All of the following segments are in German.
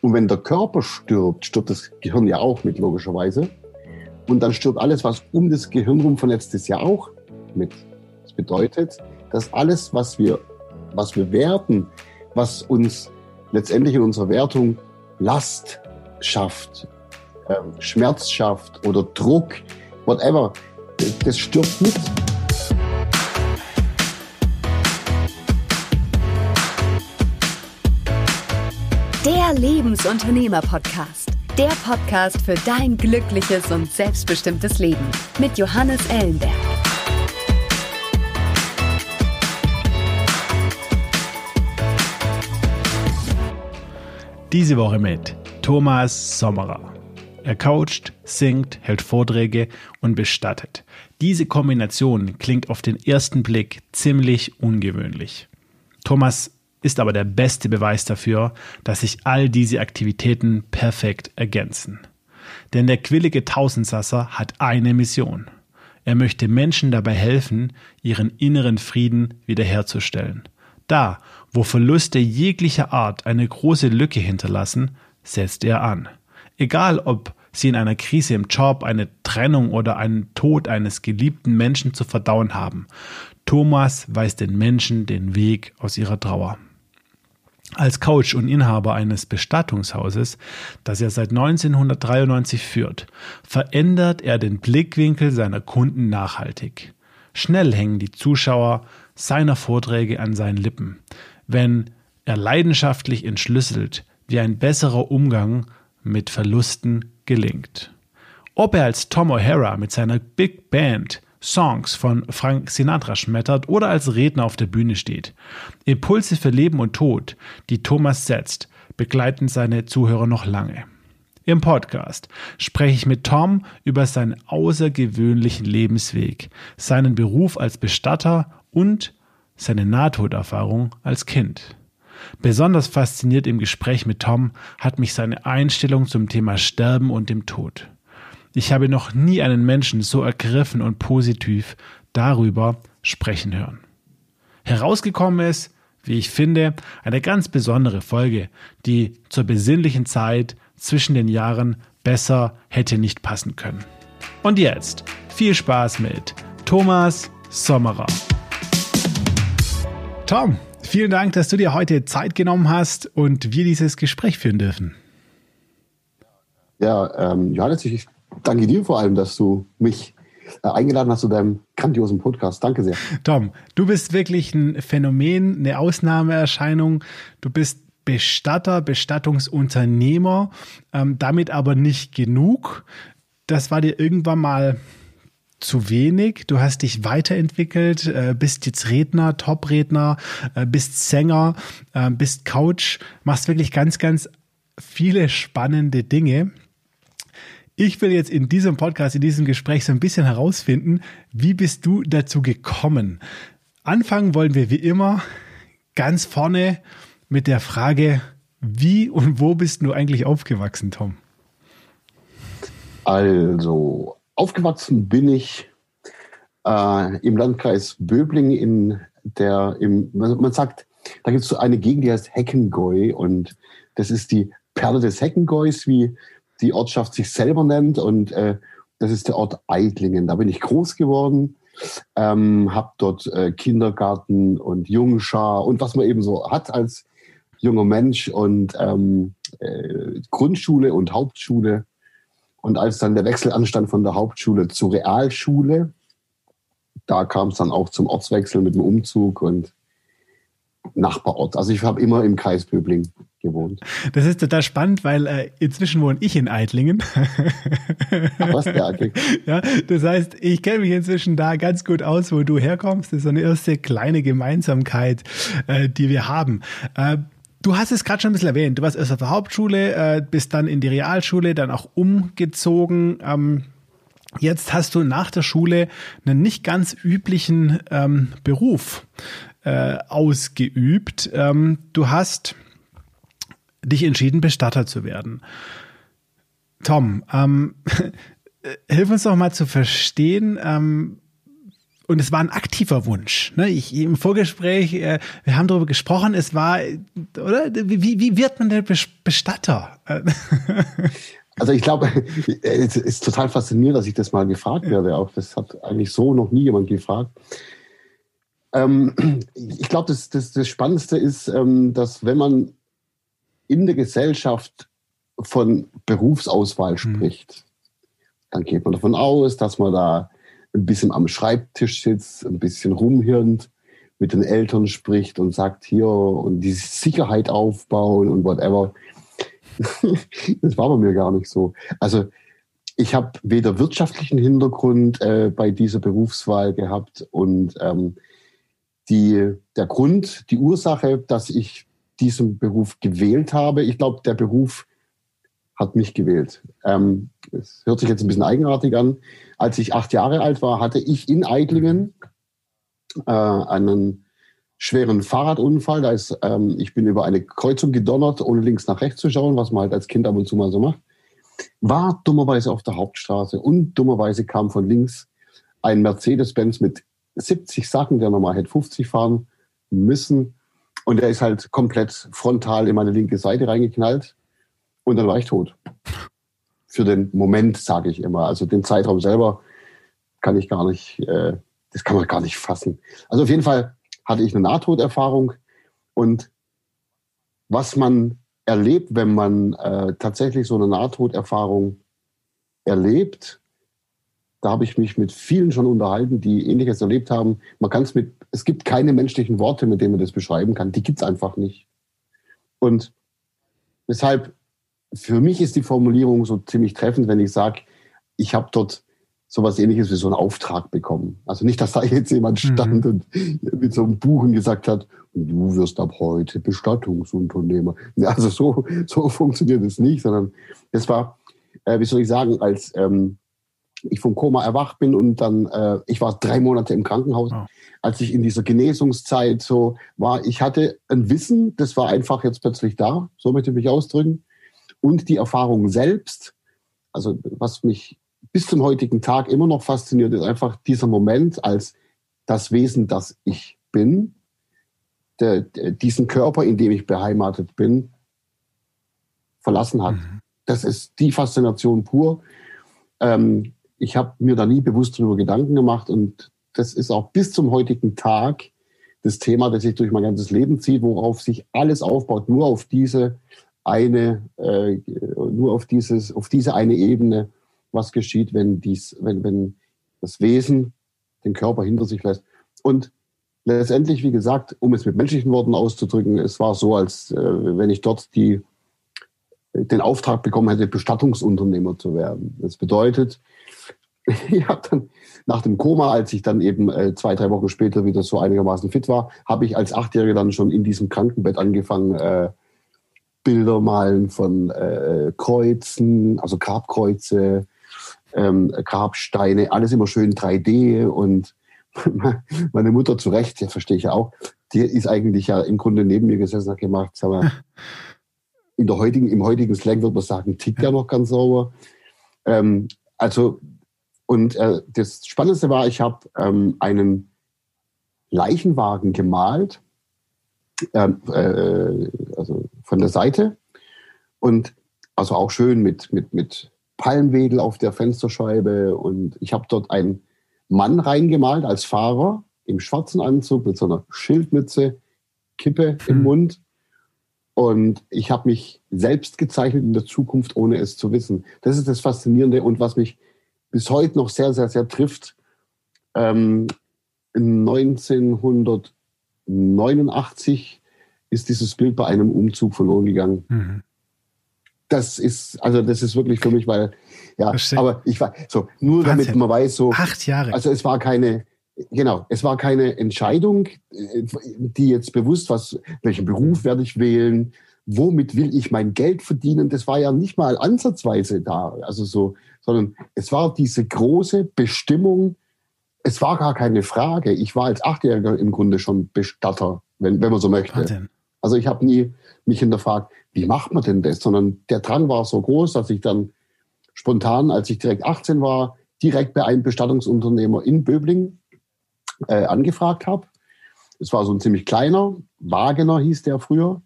Und wenn der Körper stirbt, stirbt das Gehirn ja auch mit, logischerweise. Und dann stirbt alles, was um das Gehirn rum vernetzt ist, ja auch mit. Das bedeutet, dass alles, was wir, was wir werten, was uns letztendlich in unserer Wertung Last schafft, äh, Schmerz schafft oder Druck, whatever, das stirbt mit. Der Lebensunternehmer-Podcast. Der Podcast für dein glückliches und selbstbestimmtes Leben mit Johannes Ellenberg. Diese Woche mit Thomas Sommerer. Er coacht, singt, hält Vorträge und bestattet. Diese Kombination klingt auf den ersten Blick ziemlich ungewöhnlich. Thomas ist aber der beste Beweis dafür, dass sich all diese Aktivitäten perfekt ergänzen. Denn der quillige Tausendsasser hat eine Mission. Er möchte Menschen dabei helfen, ihren inneren Frieden wiederherzustellen. Da, wo Verluste jeglicher Art eine große Lücke hinterlassen, setzt er an. Egal ob sie in einer Krise im Job, eine Trennung oder einen Tod eines geliebten Menschen zu verdauen haben. Thomas weist den Menschen den Weg aus ihrer Trauer. Als Coach und Inhaber eines Bestattungshauses, das er seit 1993 führt, verändert er den Blickwinkel seiner Kunden nachhaltig. Schnell hängen die Zuschauer seiner Vorträge an seinen Lippen, wenn er leidenschaftlich entschlüsselt, wie ein besserer Umgang mit Verlusten gelingt. Ob er als Tom O'Hara mit seiner Big Band Songs von Frank Sinatra schmettert oder als Redner auf der Bühne steht. Impulse für Leben und Tod, die Thomas setzt, begleiten seine Zuhörer noch lange. Im Podcast spreche ich mit Tom über seinen außergewöhnlichen Lebensweg, seinen Beruf als Bestatter und seine Nahtoderfahrung als Kind. Besonders fasziniert im Gespräch mit Tom hat mich seine Einstellung zum Thema Sterben und dem Tod. Ich habe noch nie einen Menschen so ergriffen und positiv darüber sprechen hören. Herausgekommen ist, wie ich finde, eine ganz besondere Folge, die zur besinnlichen Zeit zwischen den Jahren besser hätte nicht passen können. Und jetzt viel Spaß mit Thomas Sommerer. Tom, vielen Dank, dass du dir heute Zeit genommen hast und wir dieses Gespräch führen dürfen. Ja, ähm, Johannes, ich danke dir vor allem, dass du mich äh, eingeladen hast zu deinem grandiosen Podcast. Danke sehr. Tom, du bist wirklich ein Phänomen, eine Ausnahmeerscheinung. Du bist Bestatter, Bestattungsunternehmer, ähm, damit aber nicht genug. Das war dir irgendwann mal zu wenig. Du hast dich weiterentwickelt, äh, bist jetzt Redner, Top-Redner, äh, bist Sänger, bist Coach, machst wirklich ganz, ganz viele spannende Dinge. Ich will jetzt in diesem Podcast, in diesem Gespräch so ein bisschen herausfinden, wie bist du dazu gekommen? Anfangen wollen wir wie immer ganz vorne mit der Frage, wie und wo bist du eigentlich aufgewachsen, Tom? Also, aufgewachsen bin ich äh, im Landkreis Böbling in der, im, man sagt, da gibt es so eine Gegend, die heißt Heckengäu und das ist die Perle des Heckengäus, wie die Ortschaft sich selber nennt. Und äh, das ist der Ort Eitlingen. Da bin ich groß geworden, ähm, habe dort äh, Kindergarten und Jungschar und was man eben so hat als junger Mensch und ähm, äh, Grundschule und Hauptschule. Und als dann der Wechsel anstand von der Hauptschule zur Realschule, da kam es dann auch zum Ortswechsel mit dem Umzug und Nachbarort. Also ich habe immer im Kreis Böbling gewohnt. Das ist total spannend, weil äh, inzwischen wohne ich in Eitlingen. Was der ja, das heißt, ich kenne mich inzwischen da ganz gut aus, wo du herkommst. Das ist so eine erste kleine Gemeinsamkeit, äh, die wir haben. Äh, Du hast es gerade schon ein bisschen erwähnt. Du warst erst auf der Hauptschule, äh, bist dann in die Realschule, dann auch umgezogen. Ähm, jetzt hast du nach der Schule einen nicht ganz üblichen ähm, Beruf äh, ausgeübt. Ähm, du hast dich entschieden, Bestatter zu werden. Tom, ähm, hilf uns doch mal zu verstehen, ähm, und es war ein aktiver Wunsch. Ne? Ich, Im Vorgespräch, äh, wir haben darüber gesprochen, es war, oder? Wie, wie wird man denn Bestatter? Also ich glaube, es ist total faszinierend, dass ich das mal gefragt werde. Auch das hat eigentlich so noch nie jemand gefragt. Ähm, ich glaube, das, das, das Spannendste ist, ähm, dass wenn man in der Gesellschaft von Berufsauswahl mhm. spricht, dann geht man davon aus, dass man da ein bisschen am Schreibtisch sitzt, ein bisschen rumhirnt, mit den Eltern spricht und sagt hier und die Sicherheit aufbauen und whatever. das war bei mir gar nicht so. Also ich habe weder wirtschaftlichen Hintergrund äh, bei dieser Berufswahl gehabt und ähm, die, der Grund, die Ursache, dass ich diesen Beruf gewählt habe, ich glaube, der Beruf hat mich gewählt. Ähm, es hört sich jetzt ein bisschen eigenartig an. Als ich acht Jahre alt war, hatte ich in Eitlingen äh, einen schweren Fahrradunfall. Da ist, ähm, ich bin über eine Kreuzung gedonnert, ohne links nach rechts zu schauen, was man halt als Kind ab und zu mal so macht. War dummerweise auf der Hauptstraße und dummerweise kam von links ein Mercedes-Benz mit 70 Sachen, der normal hätte 50 fahren müssen. Und er ist halt komplett frontal in meine linke Seite reingeknallt. Und dann war ich tot. Für den Moment, sage ich immer. Also den Zeitraum selber kann ich gar nicht, äh, das kann man gar nicht fassen. Also auf jeden Fall hatte ich eine Nahtoderfahrung. Und was man erlebt, wenn man äh, tatsächlich so eine Nahtoderfahrung erlebt, da habe ich mich mit vielen schon unterhalten, die Ähnliches erlebt haben. Man kann es mit, es gibt keine menschlichen Worte, mit denen man das beschreiben kann. Die gibt es einfach nicht. Und deshalb für mich ist die Formulierung so ziemlich treffend, wenn ich sage, ich habe dort sowas ähnliches wie so einen Auftrag bekommen. Also nicht, dass da jetzt jemand mhm. stand mhm. und mit so einem Buch gesagt hat, du wirst ab heute Bestattungsunternehmer. Also so, so funktioniert es nicht, sondern es war, äh, wie soll ich sagen, als ähm, ich vom Koma erwacht bin und dann, äh, ich war drei Monate im Krankenhaus, oh. als ich in dieser Genesungszeit so war, ich hatte ein Wissen, das war einfach jetzt plötzlich da, so möchte ich mich ausdrücken und die Erfahrung selbst, also was mich bis zum heutigen Tag immer noch fasziniert, ist einfach dieser Moment als das Wesen, das ich bin, der, der, diesen Körper, in dem ich beheimatet bin, verlassen hat. Mhm. Das ist die Faszination pur. Ähm, ich habe mir da nie bewusst darüber Gedanken gemacht und das ist auch bis zum heutigen Tag das Thema, das sich durch mein ganzes Leben zieht, worauf sich alles aufbaut, nur auf diese eine, äh, nur auf dieses, auf diese eine Ebene, was geschieht, wenn dies, wenn, wenn das Wesen den Körper hinter sich lässt. Und letztendlich, wie gesagt, um es mit menschlichen Worten auszudrücken, es war so, als äh, wenn ich dort die, den Auftrag bekommen hätte, Bestattungsunternehmer zu werden. Das bedeutet, ich habe dann nach dem Koma, als ich dann eben äh, zwei, drei Wochen später wieder so einigermaßen fit war, habe ich als Achtjähriger dann schon in diesem Krankenbett angefangen, äh, Bilder malen von äh, Kreuzen, also Grabkreuze, ähm, Grabsteine, alles immer schön 3D und meine Mutter zu Recht, ja, verstehe ich ja auch, die ist eigentlich ja im Grunde neben mir gesessen hat gemacht, sag mal, in der heutigen, im heutigen Slang würde man sagen, tickt ja noch ganz sauber. Ähm, also, und äh, das Spannendste war, ich habe ähm, einen Leichenwagen gemalt ähm, äh, also von der Seite und also auch schön mit, mit, mit Palmwedel auf der Fensterscheibe und ich habe dort einen Mann reingemalt als Fahrer im schwarzen Anzug mit so einer Schildmütze, Kippe im hm. Mund und ich habe mich selbst gezeichnet in der Zukunft, ohne es zu wissen. Das ist das Faszinierende und was mich bis heute noch sehr, sehr, sehr trifft. Ähm, 1900 89 ist dieses Bild bei einem Umzug verloren gegangen. Mhm. Das ist, also das ist wirklich für mich, weil, ja, Verstehe. aber ich war, so, nur Wahnsinn. damit man weiß, so. Acht Jahre. Also es war keine, genau, es war keine Entscheidung, die jetzt bewusst, was, welchen Beruf werde ich wählen, womit will ich mein Geld verdienen, das war ja nicht mal ansatzweise da, also so, sondern es war diese große Bestimmung, es war gar keine Frage. Ich war als Achtjähriger im Grunde schon Bestatter, wenn, wenn man so möchte. Wahnsinn. Also ich habe nie mich hinterfragt, wie macht man denn das? Sondern der Drang war so groß, dass ich dann spontan, als ich direkt 18 war, direkt bei einem Bestattungsunternehmer in Böbling äh, angefragt habe. Es war so ein ziemlich kleiner, Wagener hieß der früher.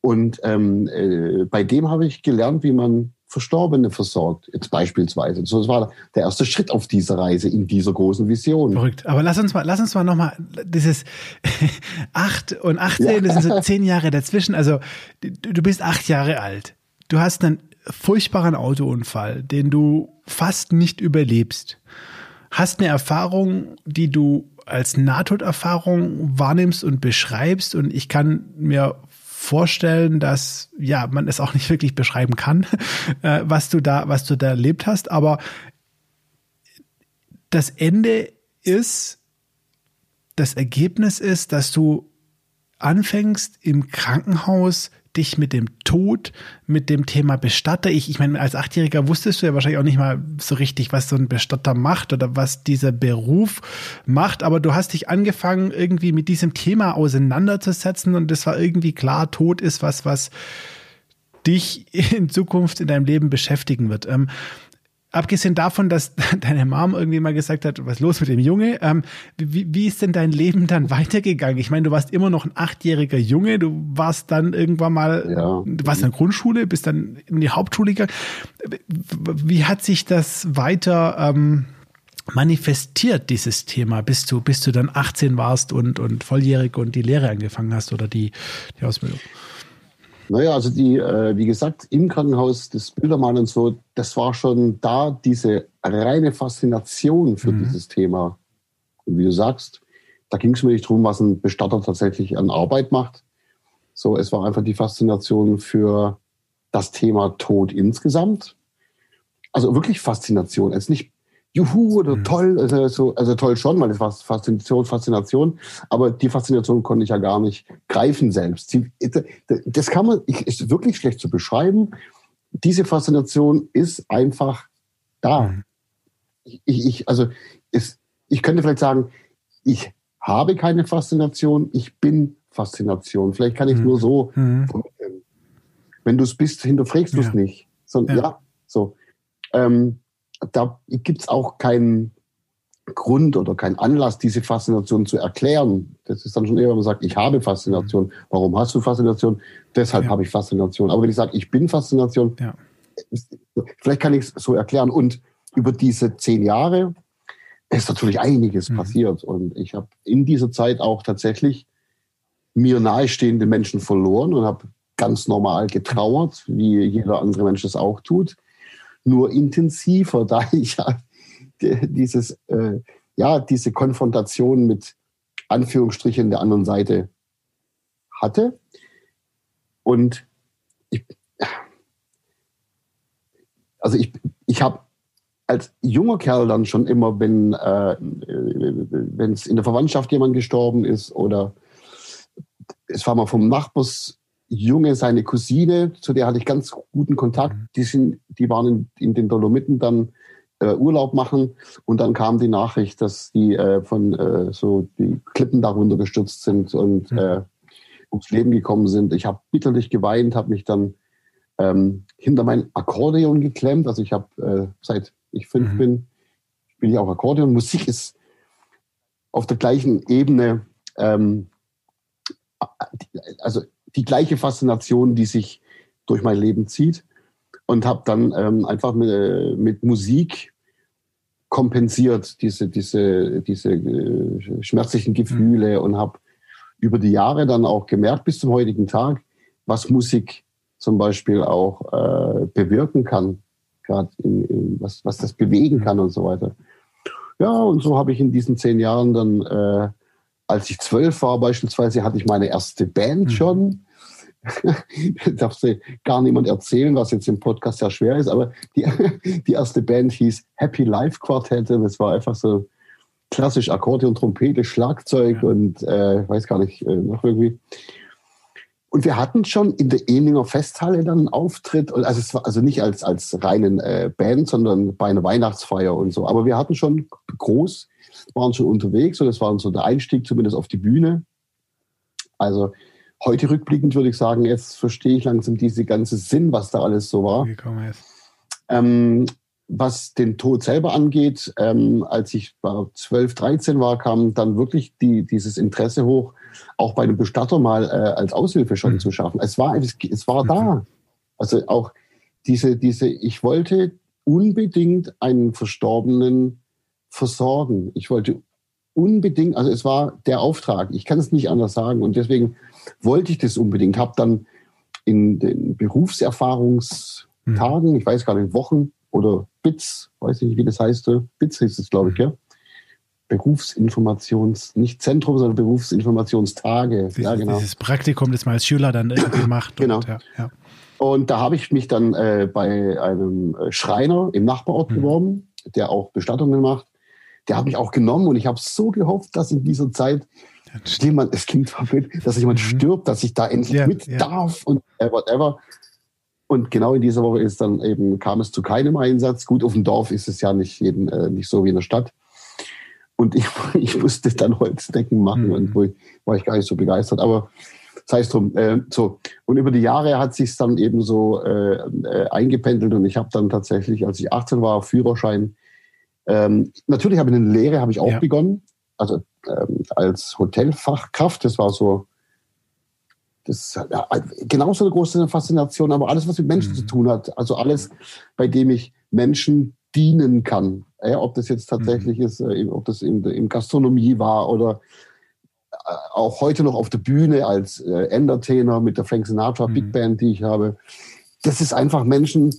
Und ähm, äh, bei dem habe ich gelernt, wie man Verstorbene versorgt, jetzt beispielsweise. So, das war der erste Schritt auf dieser Reise in dieser großen Vision. Verrückt. Aber lass uns mal, lass uns mal nochmal dieses acht und 18, ja. das sind so zehn Jahre dazwischen. Also du bist acht Jahre alt. Du hast einen furchtbaren Autounfall, den du fast nicht überlebst. Hast eine Erfahrung, die du als Nahtoderfahrung wahrnimmst und beschreibst und ich kann mir vorstellen, dass ja man es auch nicht wirklich beschreiben kann, äh, was du da, was du da erlebt hast. Aber das Ende ist, das Ergebnis ist, dass du anfängst im Krankenhaus dich mit dem Tod, mit dem Thema Bestatter, ich, ich meine, als Achtjähriger wusstest du ja wahrscheinlich auch nicht mal so richtig, was so ein Bestatter macht oder was dieser Beruf macht, aber du hast dich angefangen, irgendwie mit diesem Thema auseinanderzusetzen und es war irgendwie klar, Tod ist was, was dich in Zukunft in deinem Leben beschäftigen wird. Ähm, abgesehen davon, dass deine Mom irgendwie mal gesagt hat, was ist los mit dem Junge, ähm, wie, wie ist denn dein Leben dann weitergegangen? Ich meine, du warst immer noch ein achtjähriger Junge, du warst dann irgendwann mal, ja. du warst in der Grundschule, bist dann in die Hauptschule gegangen. Wie hat sich das weiter ähm, manifestiert, dieses Thema, bis du, bis du dann 18 warst und, und volljährig und die Lehre angefangen hast oder die, die Ausbildung? Naja, also die, äh, wie gesagt, im Krankenhaus, das Bildermalen und so, das war schon da diese reine Faszination für mhm. dieses Thema. Und wie du sagst, da ging es mir nicht darum, was ein Bestatter tatsächlich an Arbeit macht. So, es war einfach die Faszination für das Thema Tod insgesamt. Also wirklich Faszination. Ist nicht juhu oder toll, also, so, also toll schon, weil das war Faszination, Faszination, aber die Faszination konnte ich ja gar nicht greifen selbst. Das kann man, ist wirklich schlecht zu beschreiben. Diese Faszination ist einfach da. Mhm. Ich, ich, also ist, ich könnte vielleicht sagen, ich habe keine Faszination, ich bin Faszination. Vielleicht kann ich mhm. nur so mhm. Wenn du es bist, hinterfragst du es ja. nicht. Sondern, ja. ja, so. Ähm, da gibt es auch keinen Grund oder keinen Anlass, diese Faszination zu erklären. Das ist dann schon eher, wenn man sagt, ich habe Faszination. Warum hast du Faszination? Deshalb ja. habe ich Faszination. Aber wenn ich sage, ich bin Faszination, ja. vielleicht kann ich es so erklären. Und über diese zehn Jahre ist natürlich einiges mhm. passiert. Und ich habe in dieser Zeit auch tatsächlich mir nahestehende Menschen verloren und habe ganz normal getrauert, wie jeder andere Mensch es auch tut nur intensiver, da ich ja dieses, äh, ja, diese Konfrontation mit Anführungsstrichen der anderen Seite hatte. Und ich, also ich, ich habe als junger Kerl dann schon immer, wenn äh, es in der Verwandtschaft jemand gestorben ist oder es war mal vom Nachbars Junge, seine Cousine, zu der hatte ich ganz guten Kontakt. Mhm. Die, sind, die waren in, in den Dolomiten dann äh, Urlaub machen und dann kam die Nachricht, dass die äh, von äh, so die Klippen darunter gestürzt sind und mhm. äh, ums Leben gekommen sind. Ich habe bitterlich geweint, habe mich dann ähm, hinter mein Akkordeon geklemmt. Also ich habe äh, seit ich fünf mhm. bin, spiele ich auch Akkordeon. Musik ist auf der gleichen Ebene. Ähm, also die gleiche Faszination, die sich durch mein Leben zieht. Und habe dann ähm, einfach mit, äh, mit Musik kompensiert diese, diese, diese äh, schmerzlichen Gefühle mhm. und habe über die Jahre dann auch gemerkt, bis zum heutigen Tag, was Musik zum Beispiel auch äh, bewirken kann, gerade was, was das bewegen mhm. kann und so weiter. Ja, und so habe ich in diesen zehn Jahren dann äh, als ich zwölf war beispielsweise, hatte ich meine erste Band mhm. schon. Darf sie gar niemand erzählen, was jetzt im Podcast sehr schwer ist, aber die, die erste Band hieß Happy Life Quartette. Das war einfach so klassisch Akkordeon, Trompete, Schlagzeug ja. und äh, weiß gar nicht, äh, noch irgendwie. Und wir hatten schon in der Ehlinger Festhalle dann einen Auftritt, also es war also nicht als, als reinen äh, Band, sondern bei einer Weihnachtsfeier und so. Aber wir hatten schon groß waren schon unterwegs und das war so der Einstieg zumindest auf die Bühne. Also heute rückblickend würde ich sagen, jetzt verstehe ich langsam diese ganze Sinn, was da alles so war. Ähm, was den Tod selber angeht, ähm, als ich 12, 13 war, kam dann wirklich die, dieses Interesse hoch, auch bei einem Bestatter mal äh, als Aushilfe schon mhm. zu schaffen. Es war, es, es war mhm. da. Also auch diese, diese, ich wollte unbedingt einen Verstorbenen versorgen. Ich wollte unbedingt, also es war der Auftrag. Ich kann es nicht anders sagen. Und deswegen wollte ich das unbedingt. Habe dann in den Berufserfahrungstagen, mhm. ich weiß gar nicht, Wochen oder BITS, weiß ich nicht, wie das heißt, BITS hieß es, glaube ich, mhm. ja. Berufsinformations, nicht Zentrum, sondern Berufsinformationstage. Dieses, ja, genau. dieses Praktikum, das man als Schüler dann irgendwie macht. genau. Und, ja, ja. und da habe ich mich dann äh, bei einem äh, Schreiner im Nachbarort mhm. beworben, der auch Bestattungen macht. Der hat mich auch genommen und ich habe so gehofft, dass in dieser Zeit jemand, es klingt verblöd, dass jemand mhm. stirbt, dass ich da endlich yeah, mit darf und äh, whatever. Und genau in dieser Woche ist dann eben, kam es zu keinem Einsatz. Gut, auf dem Dorf ist es ja nicht, jeden, äh, nicht so wie in der Stadt. Und ich, ich musste dann Holzdecken machen mhm. und wo ich, war ich gar nicht so begeistert. Aber sei es drum. Äh, so. Und über die Jahre hat sich dann eben so äh, äh, eingependelt und ich habe dann tatsächlich, als ich 18 war, Führerschein. Ähm, natürlich habe ich eine Lehre, habe ich auch ja. begonnen. Also ähm, als Hotelfachkraft. Das war so das ist genauso eine große Faszination, aber alles, was mit Menschen mhm. zu tun hat, also alles, bei dem ich Menschen dienen kann, ja, ob das jetzt tatsächlich mhm. ist, äh, ob das in, in Gastronomie war oder äh, auch heute noch auf der Bühne als äh, Entertainer mit der Frank Sinatra mhm. Big Band, die ich habe. Das ist einfach Menschen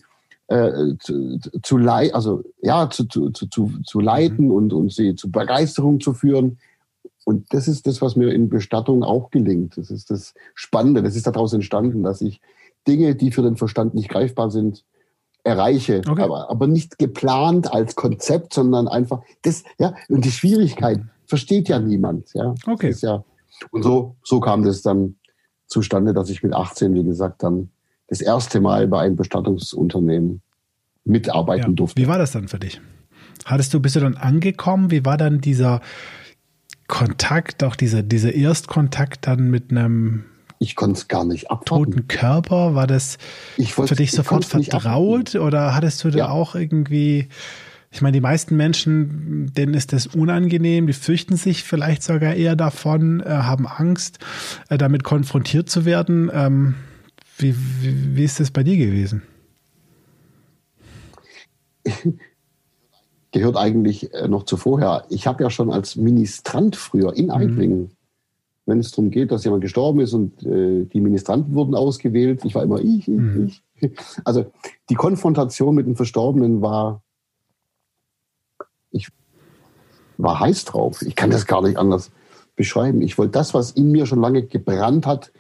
äh, zu, zu, also ja, zu, zu, zu, zu leiten mhm. und, und sie zu Begeisterung zu führen. Und das ist das, was mir in Bestattung auch gelingt. Das ist das Spannende. Das ist daraus entstanden, dass ich Dinge, die für den Verstand nicht greifbar sind, erreiche. Okay. Aber, aber nicht geplant als Konzept, sondern einfach das, ja, und die Schwierigkeit versteht ja niemand. Ja. Okay. ja, und so, so kam das dann zustande, dass ich mit 18, wie gesagt, dann das erste Mal bei einem Bestattungsunternehmen mitarbeiten ja. durfte. Wie war das dann für dich? Hattest du, bist du dann angekommen? Wie war dann dieser, Kontakt, auch dieser, dieser Erstkontakt dann mit einem ich konnte es gar nicht abwarten. Toten Körper, war das für dich sofort vertraut oder hattest du da ja. auch irgendwie, ich meine, die meisten Menschen, denen ist das unangenehm, die fürchten sich vielleicht sogar eher davon, äh, haben Angst, äh, damit konfrontiert zu werden. Ähm, wie, wie, wie ist das bei dir gewesen? gehört eigentlich äh, noch zuvorher. Ich habe ja schon als Ministrant früher in Eiblingen, mhm. wenn es darum geht, dass jemand gestorben ist und äh, die Ministranten wurden ausgewählt, ich war immer ich, ich, mhm. ich. Also die Konfrontation mit den Verstorbenen war, ich war heiß drauf. Ich kann das gar nicht anders beschreiben. Ich wollte das, was in mir schon lange gebrannt hat,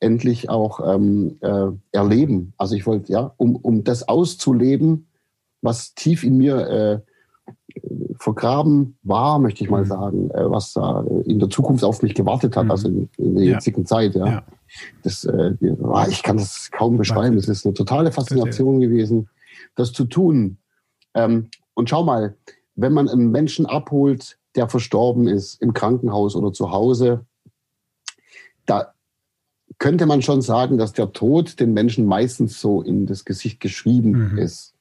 endlich auch ähm, äh, erleben. Also ich wollte, ja, um, um das auszuleben, was tief in mir äh, vergraben war, möchte ich mal mhm. sagen, äh, was da in der Zukunft auf mich gewartet hat, mhm. also in, in der jetzigen ja. Zeit. Ja. ja. Das, äh, ich kann das kaum beschreiben. Es ist eine totale Faszination gewesen, das zu tun. Ähm, und schau mal, wenn man einen Menschen abholt, der verstorben ist, im Krankenhaus oder zu Hause, da könnte man schon sagen, dass der Tod den Menschen meistens so in das Gesicht geschrieben mhm. ist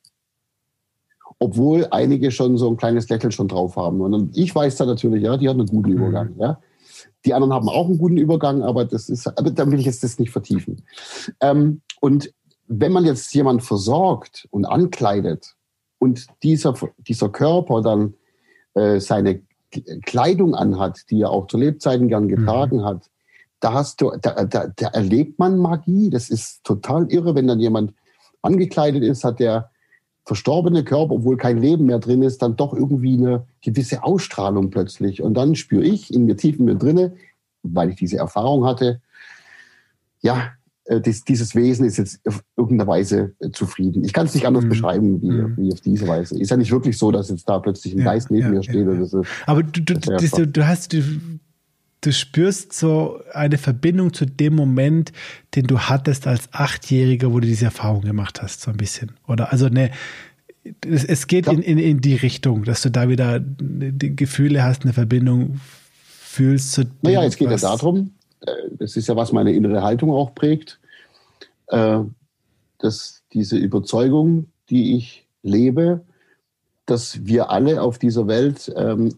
obwohl einige schon so ein kleines Lächeln schon drauf haben. Und ich weiß da natürlich, ja, die hat einen guten Übergang. Mhm. Ja. Die anderen haben auch einen guten Übergang, aber das ist, aber da will ich jetzt das nicht vertiefen. Ähm, und wenn man jetzt jemand versorgt und ankleidet und dieser, dieser Körper dann äh, seine Kleidung anhat, die er auch zu Lebzeiten gern getragen mhm. hat, da hast du, da, da, da erlebt man Magie. Das ist total irre, wenn dann jemand angekleidet ist, hat der verstorbene Körper, obwohl kein Leben mehr drin ist, dann doch irgendwie eine gewisse Ausstrahlung plötzlich. Und dann spüre ich in mir tief in mir drinne, weil ich diese Erfahrung hatte, ja, äh, das, dieses Wesen ist jetzt auf irgendeine Weise äh, zufrieden. Ich kann es nicht anders mhm. beschreiben wie, mhm. wie auf diese Weise. Ist ja nicht wirklich so, dass jetzt da plötzlich ein ja, Geist neben ja, mir steht. Ja, so. Aber du, du, du, du, hast, du, du spürst so eine Verbindung zu dem Moment, den du hattest als Achtjähriger, wo du diese Erfahrung gemacht hast, so ein bisschen. Oder also ne, es, es geht ja. in, in, in die Richtung, dass du da wieder die Gefühle hast, eine Verbindung fühlst zu dem, Naja, jetzt geht es ja darum, äh, das ist ja, was meine innere Haltung auch prägt, äh, dass diese Überzeugung, die ich lebe, dass wir alle auf dieser Welt ähm,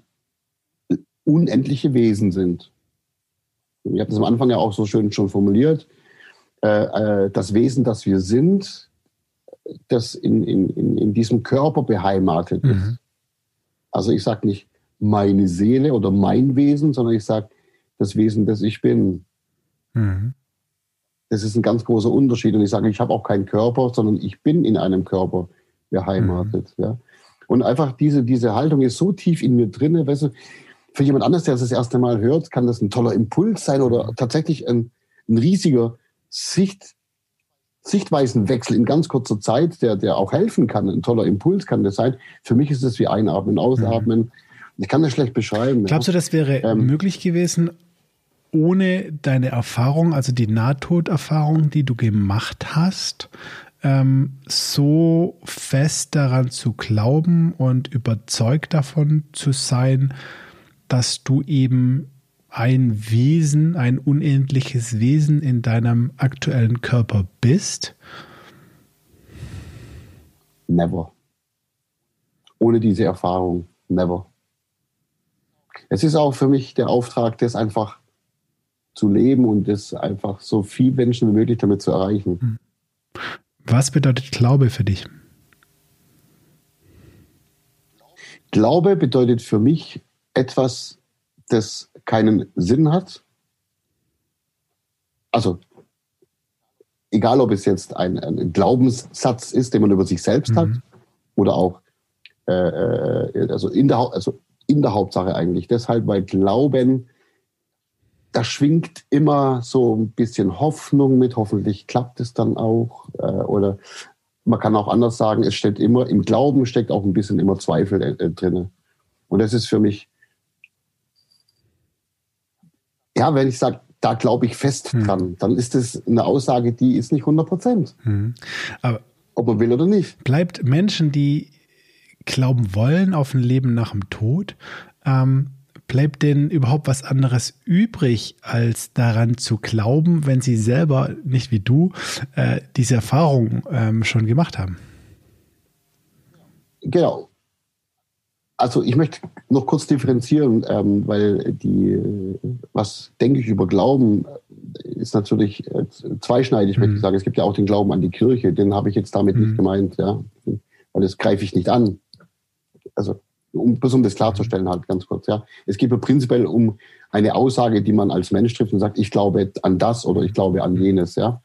unendliche Wesen sind. Ich habe das am Anfang ja auch so schön schon formuliert. Äh, äh, das Wesen, das wir sind, das in, in, in diesem Körper beheimatet ist. Mhm. Also ich sage nicht meine Seele oder mein Wesen, sondern ich sage das Wesen, das ich bin. Mhm. Das ist ein ganz großer Unterschied. Und ich sage, ich habe auch keinen Körper, sondern ich bin in einem Körper beheimatet. Mhm. Ja. Und einfach diese, diese Haltung ist so tief in mir drin, weißt du, für jemand anderes, der es das erste Mal hört, kann das ein toller Impuls sein oder tatsächlich ein, ein riesiger Sicht, Sichtweisenwechsel in ganz kurzer Zeit, der, der auch helfen kann. Ein toller Impuls kann das sein. Für mich ist es wie Einatmen, Ausatmen. Mhm. Ich kann das schlecht beschreiben. Glaubst du, das wäre ähm, möglich gewesen, ohne deine Erfahrung, also die Nahtoderfahrung, die du gemacht hast, ähm, so fest daran zu glauben und überzeugt davon zu sein, dass du eben ein Wesen, ein unendliches Wesen in deinem aktuellen Körper bist? Never. Ohne diese Erfahrung, never. Es ist auch für mich der Auftrag, das einfach zu leben und das einfach so viel Menschen wie möglich damit zu erreichen. Hm. Was bedeutet Glaube für dich? Glaube bedeutet für mich etwas, das keinen Sinn hat. Also, egal ob es jetzt ein, ein Glaubenssatz ist, den man über sich selbst mhm. hat, oder auch äh, äh, also, in der, also in der Hauptsache eigentlich. Deshalb, weil Glauben, da schwingt immer so ein bisschen Hoffnung mit, hoffentlich klappt es dann auch. Äh, oder man kann auch anders sagen, es steckt immer, im Glauben steckt auch ein bisschen immer Zweifel äh, drin. Und das ist für mich ja, wenn ich sage, da glaube ich fest hm. dran, dann ist das eine Aussage, die ist nicht 100 Prozent. Hm. Ob man will oder nicht. Bleibt Menschen, die glauben wollen auf ein Leben nach dem Tod, ähm, bleibt denen überhaupt was anderes übrig, als daran zu glauben, wenn sie selber, nicht wie du, äh, diese Erfahrung ähm, schon gemacht haben? Genau. Also ich möchte noch kurz differenzieren, ähm, weil die, was denke ich über Glauben, ist natürlich äh, zweischneidig, mhm. möchte ich sagen. Es gibt ja auch den Glauben an die Kirche, den habe ich jetzt damit mhm. nicht gemeint, ja. Weil das greife ich nicht an. Also um, um das klarzustellen halt ganz kurz, ja. Es geht ja prinzipiell um eine Aussage, die man als Mensch trifft und sagt, ich glaube an das oder ich glaube an jenes, ja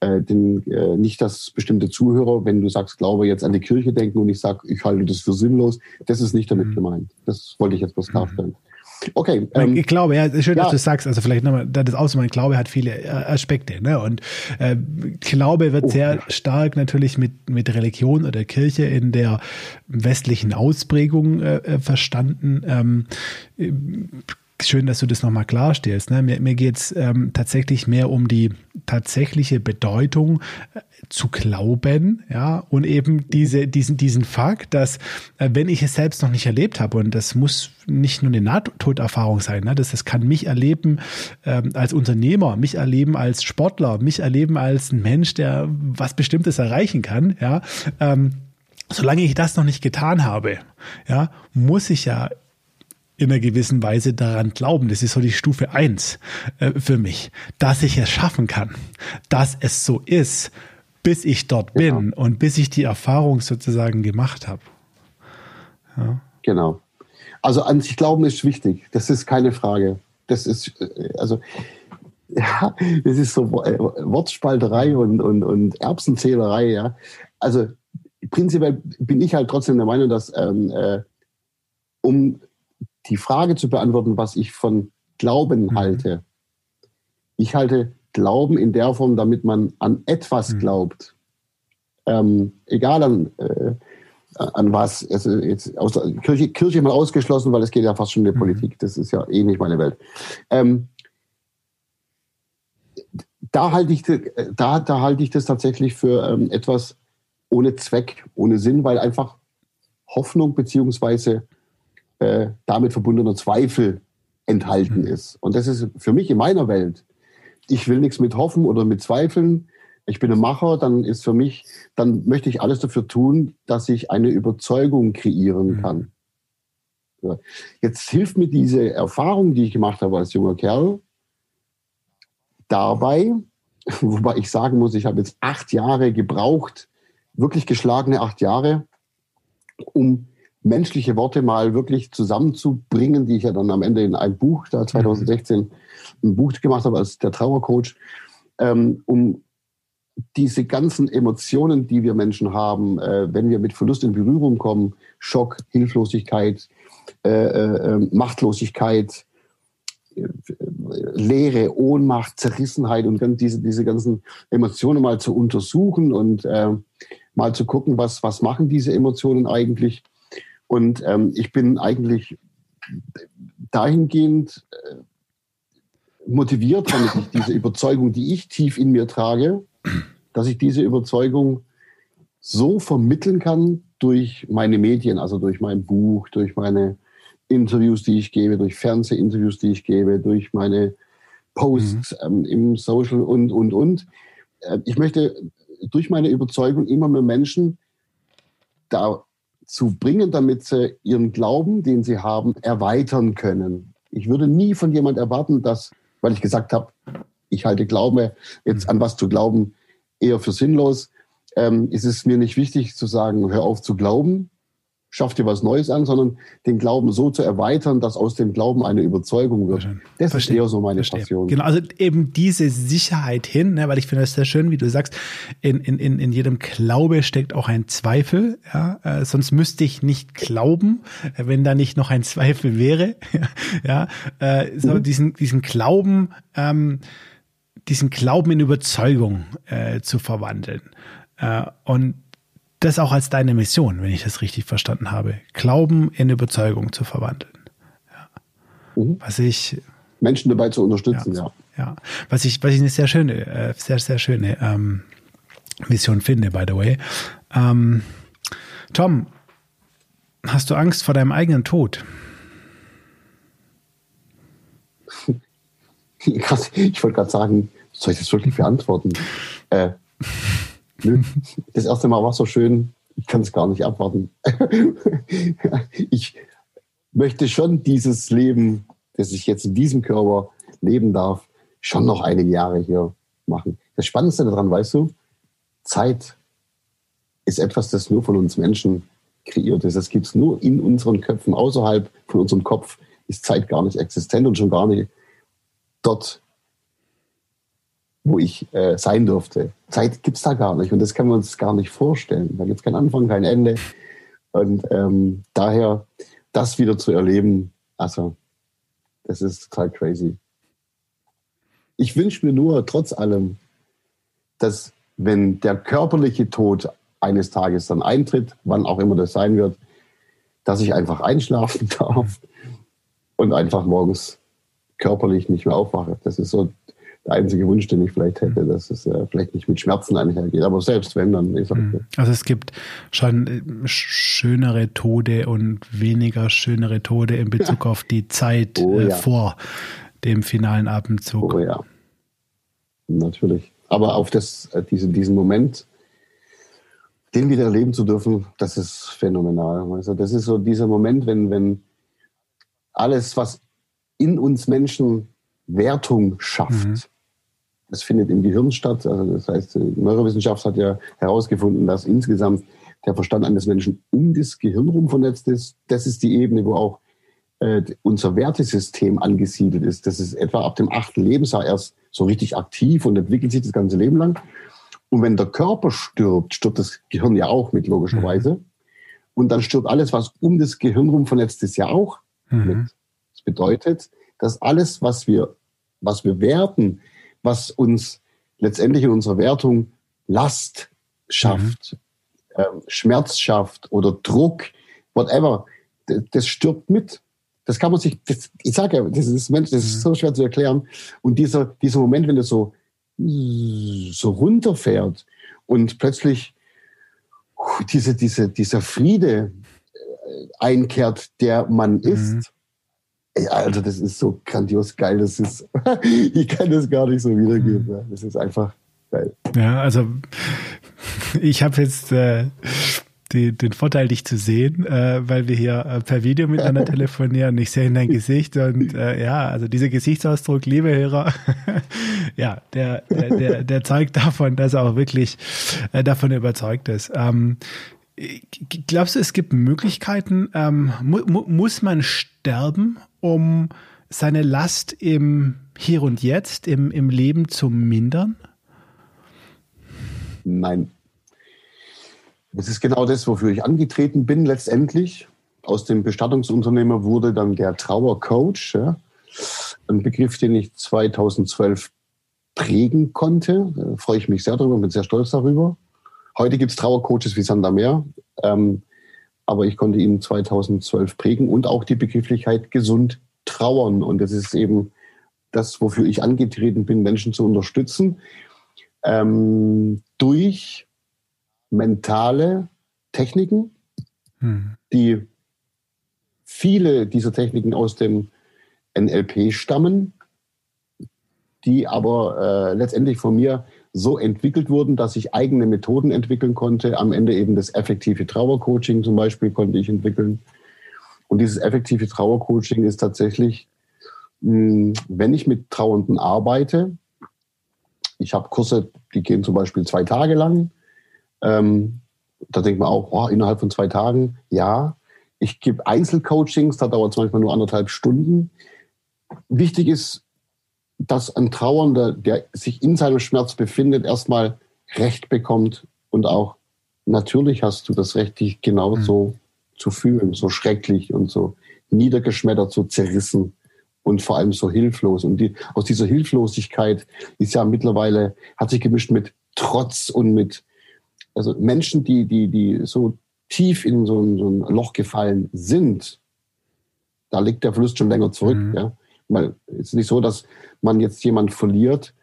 äh, den, äh, nicht, dass bestimmte Zuhörer, wenn du sagst, glaube jetzt an die Kirche denken und ich sage, ich halte das für sinnlos, das ist nicht damit mhm. gemeint. Das wollte ich jetzt bloß klarstellen. Okay. Ähm, ich glaube, ja, schön, dass ja. du sagst, also vielleicht nochmal, das auszumachen, Glaube hat viele äh, Aspekte, ne? Und äh, Glaube wird oh, sehr ja. stark natürlich mit, mit Religion oder Kirche in der westlichen Ausprägung äh, äh verstanden. Ähm, schön, dass du das nochmal klarstellst. Ne? Mir, mir geht es ähm, tatsächlich mehr um die tatsächliche Bedeutung äh, zu glauben, ja, und eben diese, diesen, diesen Fakt, dass äh, wenn ich es selbst noch nicht erlebt habe, und das muss nicht nur eine Nahtoderfahrung sein, ne? das, das kann mich erleben ähm, als Unternehmer, mich erleben als Sportler, mich erleben als ein Mensch, der was Bestimmtes erreichen kann, ja, ähm, solange ich das noch nicht getan habe, ja, muss ich ja in einer gewissen Weise daran glauben. Das ist so die Stufe eins äh, für mich, dass ich es schaffen kann, dass es so ist, bis ich dort bin genau. und bis ich die Erfahrung sozusagen gemacht habe. Ja. Genau. Also an sich glauben ist wichtig. Das ist keine Frage. Das ist, äh, also, ja, das ist so äh, Wortspalterei und, und, und Erbsenzählerei, ja. Also, prinzipiell bin ich halt trotzdem der Meinung, dass ähm, äh, um die Frage zu beantworten, was ich von Glauben mhm. halte. Ich halte Glauben in der Form, damit man an etwas mhm. glaubt. Ähm, egal an, äh, an was. Also jetzt aus der Kirche, Kirche mal ausgeschlossen, weil es geht ja fast schon in die mhm. Politik. Das ist ja eh nicht meine Welt. Ähm, da halte ich, da, da halte ich das tatsächlich für ähm, etwas ohne Zweck, ohne Sinn, weil einfach Hoffnung beziehungsweise äh, damit verbundener Zweifel enthalten mhm. ist. Und das ist für mich in meiner Welt. Ich will nichts mit hoffen oder mit zweifeln. ich bin ein Macher, dann ist für mich, dann möchte ich alles dafür tun, dass ich eine Überzeugung kreieren mhm. kann. Jetzt hilft mir diese Erfahrung, die ich gemacht habe als junger Kerl, dabei, wobei ich sagen muss, ich habe jetzt acht Jahre gebraucht, wirklich geschlagene acht Jahre, um menschliche Worte mal wirklich zusammenzubringen, die ich ja dann am Ende in ein Buch, da 2016 mhm. ein Buch gemacht habe als der Trauercoach, ähm, um diese ganzen Emotionen, die wir Menschen haben, äh, wenn wir mit Verlust in Berührung kommen, Schock, Hilflosigkeit, äh, äh, äh Machtlosigkeit, äh, Leere, Ohnmacht, Zerrissenheit und ganz diese, diese ganzen Emotionen mal zu untersuchen und äh, mal zu gucken, was, was machen diese Emotionen eigentlich. Und ähm, ich bin eigentlich dahingehend äh, motiviert, damit ich diese Überzeugung, die ich tief in mir trage, dass ich diese Überzeugung so vermitteln kann durch meine Medien, also durch mein Buch, durch meine Interviews, die ich gebe, durch Fernsehinterviews, die ich gebe, durch meine Posts mhm. ähm, im Social und, und, und. Äh, ich möchte durch meine Überzeugung immer mehr Menschen dazu bringen, damit sie ihren Glauben, den sie haben, erweitern können. Ich würde nie von jemand erwarten, dass, weil ich gesagt habe, ich halte Glaube, jetzt an was zu glauben, eher für sinnlos. Ähm, ist es mir nicht wichtig zu sagen, hör auf zu glauben, schaff dir was Neues an, sondern den Glauben so zu erweitern, dass aus dem Glauben eine Überzeugung wird. Das Verstehe. ist eher so meine Verstehe. Passion. Genau, also eben diese Sicherheit hin, ne, weil ich finde das sehr schön, wie du sagst, in, in, in, in jedem Glaube steckt auch ein Zweifel. Ja, äh, sonst müsste ich nicht glauben, äh, wenn da nicht noch ein Zweifel wäre. ja, äh, so mhm. diesen, diesen Glauben, ähm, diesen Glauben in Überzeugung äh, zu verwandeln. Äh, und das auch als deine Mission, wenn ich das richtig verstanden habe. Glauben in Überzeugung zu verwandeln. Ja. Mhm. Was ich. Menschen dabei zu unterstützen, ja. Ja. ja. Was ich, was ich eine sehr schöne, äh, sehr, sehr schöne ähm, Mission finde, by the way. Ähm, Tom, hast du Angst vor deinem eigenen Tod? Ich wollte gerade sagen, soll ich das wirklich beantworten? Äh. Das erste Mal war so schön, ich kann es gar nicht abwarten. ich möchte schon dieses Leben, das ich jetzt in diesem Körper leben darf, schon noch einige Jahre hier machen. Das Spannendste daran, weißt du, Zeit ist etwas, das nur von uns Menschen kreiert ist. Das gibt es nur in unseren Köpfen. Außerhalb von unserem Kopf ist Zeit gar nicht existent und schon gar nicht dort, wo ich äh, sein durfte. Zeit gibt es da gar nicht und das können wir uns gar nicht vorstellen. Da gibt es keinen Anfang, kein Ende. Und ähm, daher das wieder zu erleben, also das ist total crazy. Ich wünsche mir nur trotz allem, dass wenn der körperliche Tod eines Tages dann eintritt, wann auch immer das sein wird, dass ich einfach einschlafen darf und einfach morgens körperlich nicht mehr aufwache. Das ist so der einzige Wunsch, den ich vielleicht hätte, dass es äh, vielleicht nicht mit Schmerzen einhergeht. Aber selbst wenn, dann ist es okay. Mhm. Also es gibt schon äh, schönere Tode und weniger schönere Tode in Bezug auf die Zeit oh, äh, ja. vor dem finalen Abendzug. Oh ja. Natürlich. Aber auf das, äh, diesen, diesen Moment, den wieder erleben zu dürfen, das ist phänomenal. Also das ist so dieser Moment, wenn, wenn alles, was in uns Menschen Wertung schafft. Mhm. Das findet im Gehirn statt. Also das heißt, die Neurowissenschaft hat ja herausgefunden, dass insgesamt der Verstand eines Menschen um das Gehirn rum vernetzt ist. Das ist die Ebene, wo auch äh, unser Wertesystem angesiedelt ist. Das ist etwa ab dem achten Lebensjahr erst so richtig aktiv und entwickelt sich das ganze Leben lang. Und wenn der Körper stirbt, stirbt das Gehirn ja auch mit, logischerweise. Mhm. Und dann stirbt alles, was um das Gehirn rum vernetzt ist, ja auch mhm. mit bedeutet, dass alles, was wir, was wir werten, was uns letztendlich in unserer Wertung Last schafft, mhm. äh, Schmerz schafft oder Druck, whatever, das, das stirbt mit. Das kann man sich, das, ich sage ja, das ist, Mensch, das ist mhm. so schwer zu erklären. Und dieser, dieser Moment, wenn das so, so runterfährt und plötzlich diese, diese, dieser Friede äh, einkehrt, der man ist, mhm. Ey, Alter, das ist so grandios geil. Das ist, ich kann das gar nicht so wiedergeben. Mhm. Das ist einfach Geil. Ja, also ich habe jetzt äh, die, den Vorteil, dich zu sehen, äh, weil wir hier äh, per Video miteinander telefonieren. Ich sehe in dein Gesicht und äh, ja, also dieser Gesichtsausdruck, liebe Hörer, ja, der, der, der, der zeugt davon, dass er auch wirklich äh, davon überzeugt ist. Ähm, glaubst du, es gibt Möglichkeiten, ähm, mu muss man sterben, um seine Last im Hier und Jetzt, im, im Leben zu mindern? Nein. Das ist genau das, wofür ich angetreten bin letztendlich. Aus dem Bestattungsunternehmer wurde dann der Trauercoach, ja, ein Begriff, den ich 2012 prägen konnte. Da freue ich mich sehr darüber, bin sehr stolz darüber. Heute gibt es Trauercoaches wie Sander Meer, ähm, aber ich konnte ihn 2012 prägen und auch die Begrifflichkeit gesund trauern. Und das ist eben das, wofür ich angetreten bin, Menschen zu unterstützen, ähm, durch mentale Techniken, hm. die viele dieser Techniken aus dem NLP stammen, die aber äh, letztendlich von mir so entwickelt wurden, dass ich eigene Methoden entwickeln konnte. Am Ende eben das effektive Trauercoaching zum Beispiel konnte ich entwickeln. Und dieses effektive Trauercoaching ist tatsächlich, hm, wenn ich mit Trauernden arbeite, ich habe Kurse, die gehen zum Beispiel zwei Tage lang, ähm, da denkt man auch, oh, innerhalb von zwei Tagen, ja. Ich gebe Einzelcoachings, da dauert es manchmal nur anderthalb Stunden. Wichtig ist, dass ein Trauernder, der sich in seinem Schmerz befindet, erstmal Recht bekommt und auch natürlich hast du das Recht, dich genauso mhm. zu fühlen, so schrecklich und so niedergeschmettert, so zerrissen und vor allem so hilflos. Und die, aus dieser Hilflosigkeit ist ja mittlerweile, hat sich gemischt mit Trotz und mit also Menschen, die, die, die so tief in so ein, so ein Loch gefallen sind, da liegt der Verlust schon länger zurück. Mhm. Ja? Weil es ist nicht so, dass man jetzt jemand verliert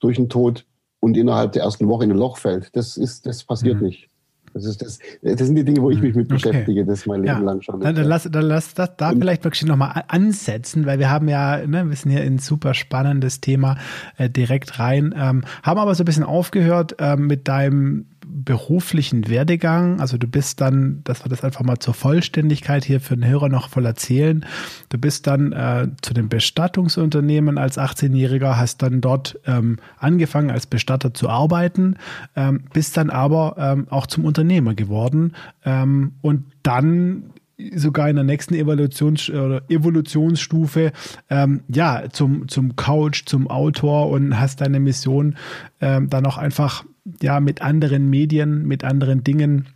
durch den Tod und innerhalb der ersten Woche in ein Loch fällt. Das ist, das passiert mhm. nicht. Das, ist das, das sind die Dinge, wo ich mich mit okay. beschäftige, das mein Leben ja. lang schon. Dann, dann, lass, dann lass das da und, vielleicht wirklich nochmal ansetzen, weil wir haben ja, ne, wir sind hier in ein super spannendes Thema äh, direkt rein, ähm, haben aber so ein bisschen aufgehört äh, mit deinem beruflichen Werdegang. Also du bist dann, dass wir das einfach mal zur Vollständigkeit hier für den Hörer noch voll erzählen. Du bist dann äh, zu dem Bestattungsunternehmen als 18-Jähriger, hast dann dort ähm, angefangen als Bestatter zu arbeiten, ähm, bist dann aber ähm, auch zum Unternehmer geworden ähm, und dann sogar in der nächsten Evolutions Evolutionsstufe ähm, ja zum zum Coach, zum Autor und hast deine Mission ähm, dann auch einfach ja mit anderen Medien, mit anderen Dingen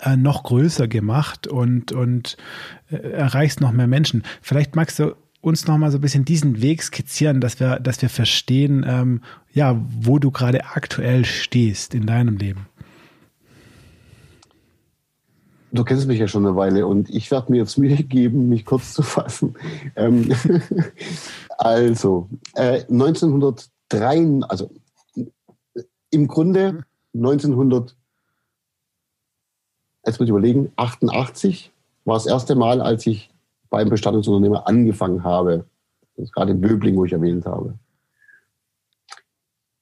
äh, noch größer gemacht und, und äh, erreichst noch mehr Menschen. Vielleicht magst du uns noch mal so ein bisschen diesen Weg skizzieren, dass wir, dass wir verstehen, ähm, ja, wo du gerade aktuell stehst in deinem Leben. Du kennst mich ja schon eine Weile und ich werde mir jetzt Mühe geben, mich kurz zu fassen. Ähm, also, äh, 1903, also im Grunde 1900, jetzt muss ich überlegen, 88 war das erste Mal, als ich beim Bestattungsunternehmer angefangen habe. Das ist gerade in Böbling, wo ich erwähnt habe.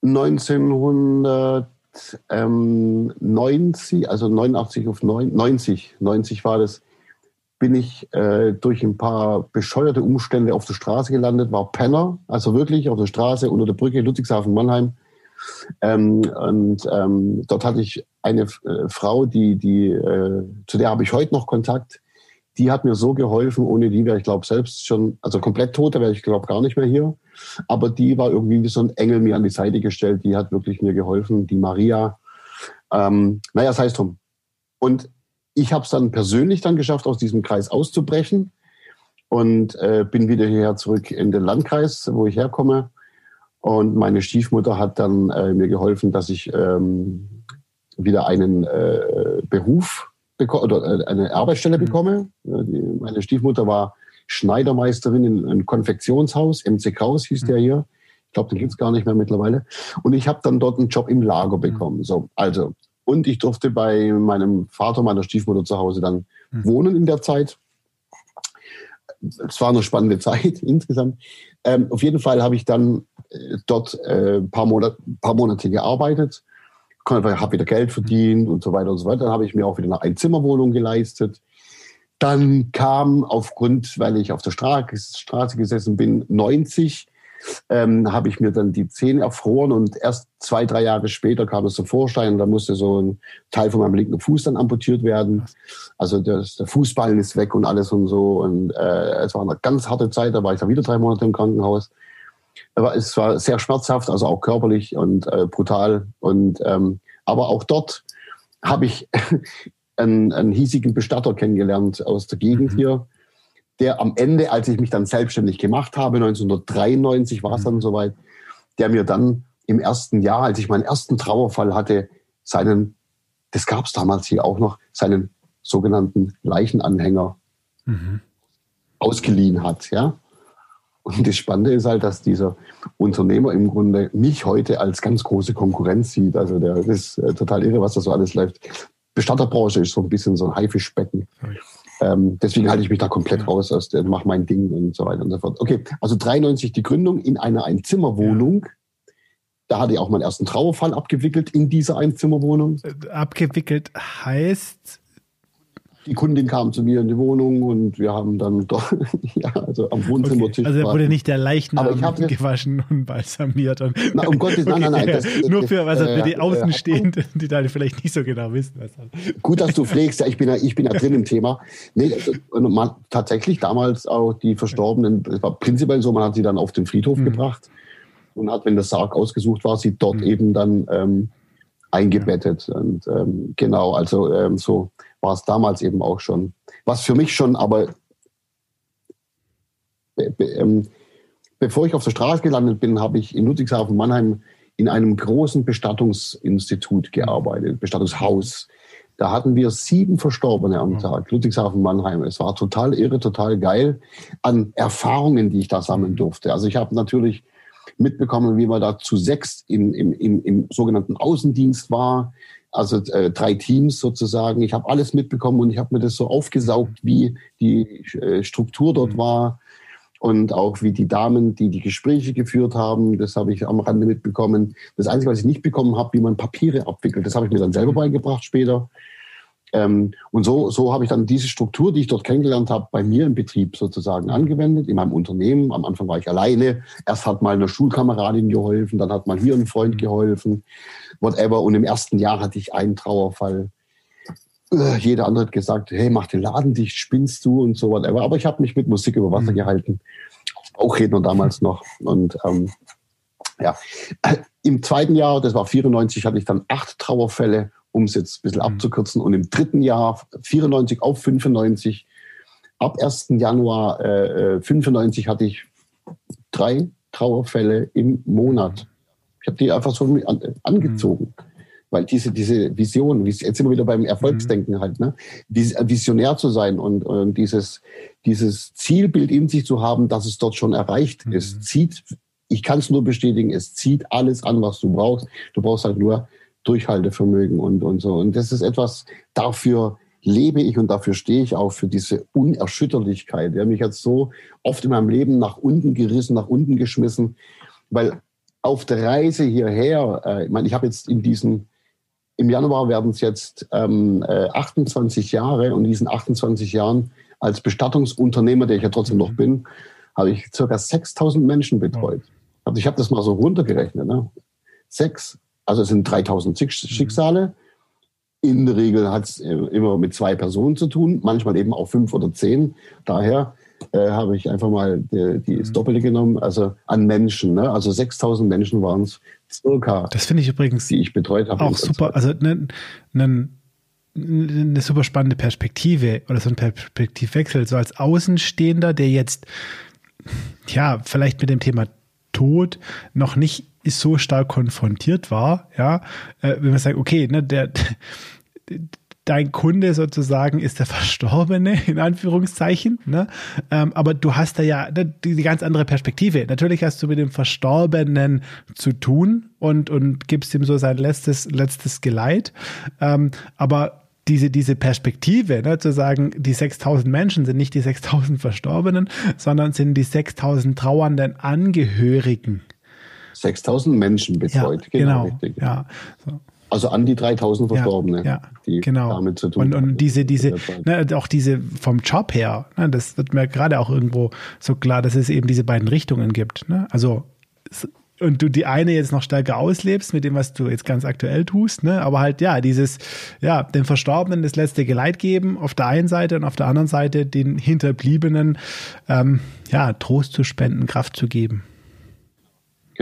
1990, also 89 auf 90, 90 war das, bin ich äh, durch ein paar bescheuerte Umstände auf der Straße gelandet, war Penner, also wirklich auf der Straße unter der Brücke Ludwigshafen-Mannheim ähm, und ähm, dort hatte ich eine äh, Frau, die, die, äh, zu der habe ich heute noch Kontakt. Die hat mir so geholfen, ohne die wäre ich, glaube selbst schon, also komplett tot, da wäre ich, glaube gar nicht mehr hier. Aber die war irgendwie wie so ein Engel mir an die Seite gestellt. Die hat wirklich mir geholfen, die Maria. Ähm, naja, sei es drum. Und ich habe es dann persönlich dann geschafft, aus diesem Kreis auszubrechen und äh, bin wieder hierher zurück in den Landkreis, wo ich herkomme und meine Stiefmutter hat dann äh, mir geholfen, dass ich ähm, wieder einen äh, Beruf oder äh, eine Arbeitsstelle mhm. bekomme. Die, meine Stiefmutter war Schneidermeisterin in einem Konfektionshaus, MC Kraus hieß mhm. der hier. Ich glaube, den gibt's gar nicht mehr mittlerweile. Und ich habe dann dort einen Job im Lager mhm. bekommen. So, also und ich durfte bei meinem Vater, meiner Stiefmutter zu Hause dann mhm. wohnen in der Zeit. es war eine spannende Zeit insgesamt. Ähm, auf jeden Fall habe ich dann äh, dort äh, ein paar, Monat, paar Monate gearbeitet, habe wieder Geld verdient und so weiter und so weiter. Dann habe ich mir auch wieder eine Einzimmerwohnung geleistet. Dann kam aufgrund, weil ich auf der Straße gesessen bin, 90 ähm, habe ich mir dann die Zähne erfroren und erst zwei, drei Jahre später kam es zum Vorstein und da musste so ein Teil von meinem linken Fuß dann amputiert werden. Also das, der Fußballen ist weg und alles und so. Und äh, es war eine ganz harte Zeit, da war ich dann wieder drei Monate im Krankenhaus. Aber es war sehr schmerzhaft, also auch körperlich und äh, brutal. Und ähm, aber auch dort habe ich einen, einen hiesigen Bestatter kennengelernt aus der Gegend mhm. hier der am Ende, als ich mich dann selbstständig gemacht habe, 1993 war es dann mhm. soweit, der mir dann im ersten Jahr, als ich meinen ersten Trauerfall hatte, seinen, das gab es damals hier auch noch, seinen sogenannten Leichenanhänger mhm. ausgeliehen hat. Ja? Und das Spannende ist halt, dass dieser Unternehmer im Grunde mich heute als ganz große Konkurrenz sieht. Also der ist äh, total irre, was da so alles läuft. Bestatterbranche ist so ein bisschen so ein Haifischbecken. Ähm, deswegen halte ich mich da komplett raus, aus der, mach mein Ding und so weiter und so fort. Okay, also 93 die Gründung in einer Einzimmerwohnung. Ja. Da hatte ich auch meinen ersten Trauerfall abgewickelt in dieser Einzimmerwohnung. Äh, abgewickelt heißt, die Kundin kam zu mir in die Wohnung und wir haben dann doch, ja, also am Wohnzimmertisch. Okay. Also wurde nicht der Leichnam gewaschen und balsamiert. Und na, um Gottes Willen, okay, nein, nein, nein. Das, nur für, was äh, für die Außenstehenden, die da vielleicht nicht so genau wissen. Was Gut, dass du pflegst, ja, ich bin ja, ich bin ja drin im Thema. Nee, also, man, tatsächlich damals auch die Verstorbenen, es war prinzipiell so, man hat sie dann auf den Friedhof mhm. gebracht und hat, wenn das Sarg ausgesucht war, sie dort mhm. eben dann ähm, eingebettet. Ja. Und ähm, genau, also ähm, so war es damals eben auch schon. Was für mich schon, aber be, be, ähm, bevor ich auf der Straße gelandet bin, habe ich in Ludwigshafen Mannheim in einem großen Bestattungsinstitut gearbeitet, Bestattungshaus. Da hatten wir sieben Verstorbene am Tag, Ludwigshafen Mannheim. Es war total irre, total geil an Erfahrungen, die ich da sammeln durfte. Also ich habe natürlich mitbekommen, wie man da zu sechs im, im, im, im sogenannten Außendienst war, also äh, drei Teams sozusagen. Ich habe alles mitbekommen und ich habe mir das so aufgesaugt, wie die äh, Struktur dort mhm. war und auch wie die Damen, die die Gespräche geführt haben, das habe ich am Rande mitbekommen. Das Einzige, was ich nicht bekommen habe, wie man Papiere abwickelt, das habe ich mir dann selber beigebracht später. Ähm, und so, so habe ich dann diese Struktur, die ich dort kennengelernt habe, bei mir im Betrieb sozusagen angewendet, in meinem Unternehmen. Am Anfang war ich alleine. Erst hat mal eine Schulkameradin geholfen, dann hat mal hier ein Freund geholfen, whatever. Und im ersten Jahr hatte ich einen Trauerfall. Äh, jeder andere hat gesagt, hey, mach den Laden dicht, spinnst du und so whatever. Aber ich habe mich mit Musik über Wasser mhm. gehalten. Auch Redner damals noch. Und ähm, ja, im zweiten Jahr, das war 94, hatte ich dann acht Trauerfälle um es jetzt ein bisschen mhm. abzukürzen. Und im dritten Jahr 94 auf 95. Ab 1. Januar äh, 95 äh, hatte ich drei Trauerfälle im Monat. Ich habe die einfach so an, angezogen. Mhm. Weil diese, diese Vision, jetzt wir wieder beim Erfolgsdenken mhm. halt, ne? visionär zu sein und, und dieses, dieses Zielbild in sich zu haben, dass es dort schon erreicht mhm. ist, zieht, ich kann es nur bestätigen, es zieht alles an, was du brauchst. Du brauchst halt nur Durchhaltevermögen und, und so. Und das ist etwas, dafür lebe ich und dafür stehe ich auch für diese Unerschütterlichkeit. Der mich jetzt so oft in meinem Leben nach unten gerissen, nach unten geschmissen, weil auf der Reise hierher, äh, ich meine, ich habe jetzt in diesen, im Januar werden es jetzt ähm, äh, 28 Jahre und in diesen 28 Jahren als Bestattungsunternehmer, der ich ja trotzdem noch mhm. bin, habe ich circa 6000 Menschen betreut. Also ich habe das mal so runtergerechnet. Ne? Sechs also es sind 3000 mhm. Schicksale. In der Regel hat es äh, immer mit zwei Personen zu tun, manchmal eben auch fünf oder zehn. Daher äh, habe ich einfach mal die, die das mhm. Doppelte genommen, also an Menschen. Ne? Also 6000 Menschen waren es circa. Das finde ich übrigens die ich betreut habe. Auch super. Also ne, ne, eine super spannende Perspektive oder so ein Perspektivwechsel. So als Außenstehender, der jetzt ja vielleicht mit dem Thema Tod noch nicht so stark konfrontiert war, ja, äh, wenn man sagt, okay, ne, der, dein Kunde sozusagen ist der Verstorbene, in Anführungszeichen, ne? Ähm, aber du hast da ja ne, die, die, ganz andere Perspektive. Natürlich hast du mit dem Verstorbenen zu tun und, und gibst ihm so sein letztes, letztes Geleit. Ähm, aber diese, diese Perspektive, ne, zu sagen, die 6000 Menschen sind nicht die 6000 Verstorbenen, sondern sind die 6000 trauernden Angehörigen. 6000 Menschen betreut, ja, genau. genau ja, so. Also an die 3000 Verstorbene, ja, die genau. damit zu tun und, haben. Und diese, diese, ne, auch diese vom Job her, ne, das wird mir gerade auch irgendwo so klar, dass es eben diese beiden Richtungen gibt. Ne? Also und du die eine jetzt noch stärker auslebst mit dem, was du jetzt ganz aktuell tust, ne? Aber halt, ja, dieses, ja, den Verstorbenen das letzte Geleit geben auf der einen Seite und auf der anderen Seite den Hinterbliebenen, ähm, ja, Trost zu spenden, Kraft zu geben.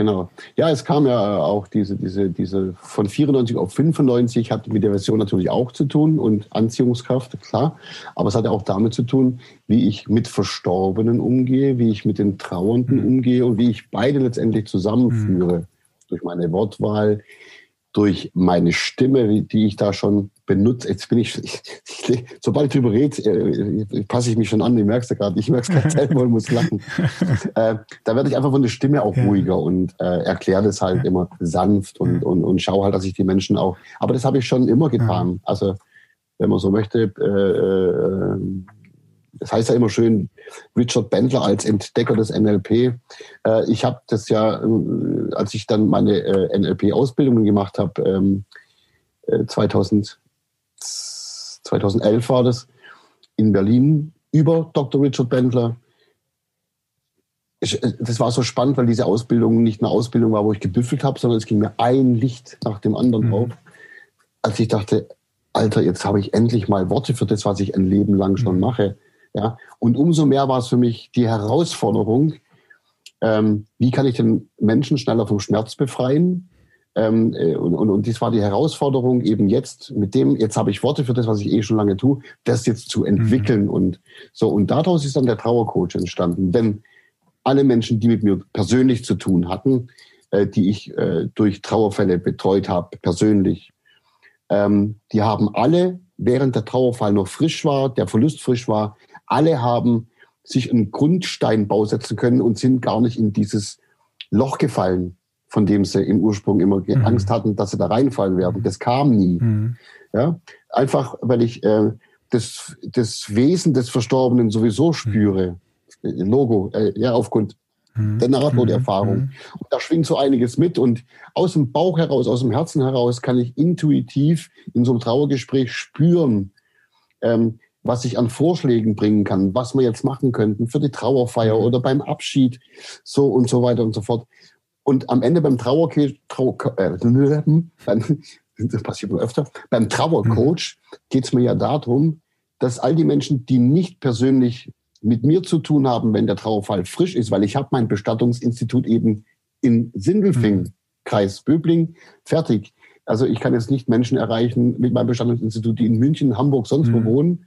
Genau. Ja, es kam ja auch diese, diese, diese von 94 auf 95 hat mit der Version natürlich auch zu tun und Anziehungskraft, klar. Aber es hat ja auch damit zu tun, wie ich mit Verstorbenen umgehe, wie ich mit den Trauernden mhm. umgehe und wie ich beide letztendlich zusammenführe. Mhm. Durch meine Wortwahl, durch meine Stimme, die ich da schon benutze. Jetzt bin ich, ich, ich sobald ich drüber rede, äh, passe ich mich schon an. Ich merke es ja gerade. Ich merke es gerade selber und muss lachen. Äh, da werde ich einfach von der Stimme auch ruhiger und äh, erkläre das halt immer sanft und, und, und schaue halt, dass ich die Menschen auch. Aber das habe ich schon immer getan. Also, wenn man so möchte, äh, äh das heißt ja immer schön, Richard Bendler als Entdecker des NLP. Äh, ich habe das ja, äh, als ich dann meine äh, NLP-Ausbildungen gemacht habe, ähm, 2000, 2011 war das, in Berlin über Dr. Richard Bendler. Das war so spannend, weil diese Ausbildung nicht eine Ausbildung war, wo ich gebüffelt habe, sondern es ging mir ein Licht nach dem anderen mhm. auf. Als ich dachte, Alter, jetzt habe ich endlich mal Worte für das, was ich ein Leben lang schon mhm. mache. Ja? Und umso mehr war es für mich die Herausforderung, ähm, wie kann ich den Menschen schneller vom Schmerz befreien? Ähm, äh, und, und, und dies war die Herausforderung, eben jetzt mit dem, jetzt habe ich Worte für das, was ich eh schon lange tue, das jetzt zu entwickeln. Mhm. Und so, und daraus ist dann der Trauercoach entstanden. Denn alle Menschen, die mit mir persönlich zu tun hatten, äh, die ich äh, durch Trauerfälle betreut habe, persönlich, ähm, die haben alle, während der Trauerfall noch frisch war, der Verlust frisch war, alle haben sich einen Grundsteinbau setzen können und sind gar nicht in dieses Loch gefallen, von dem sie im Ursprung immer mhm. Angst hatten, dass sie da reinfallen werden. Das kam nie. Mhm. Ja? Einfach, weil ich äh, das, das Wesen des Verstorbenen sowieso spüre. Mhm. Logo, äh, ja, aufgrund mhm. der Nahtoderfahrung. Mhm. Und da schwingt so einiges mit. Und aus dem Bauch heraus, aus dem Herzen heraus kann ich intuitiv in so einem Trauergespräch spüren, ähm, was ich an Vorschlägen bringen kann, was wir jetzt machen könnten für die Trauerfeier mhm. oder beim Abschied, so und so weiter und so fort. Und am Ende beim Trauercoach, Trauer, äh, das passiert nur öfter, beim Trauercoach mhm. geht es mir ja darum, dass all die Menschen, die nicht persönlich mit mir zu tun haben, wenn der Trauerfall frisch ist, weil ich habe mein Bestattungsinstitut eben in Sindelfing, mhm. Kreis Böbling, fertig. Also ich kann jetzt nicht Menschen erreichen mit meinem Bestattungsinstitut, die in München, Hamburg, sonst mhm. wo wohnen,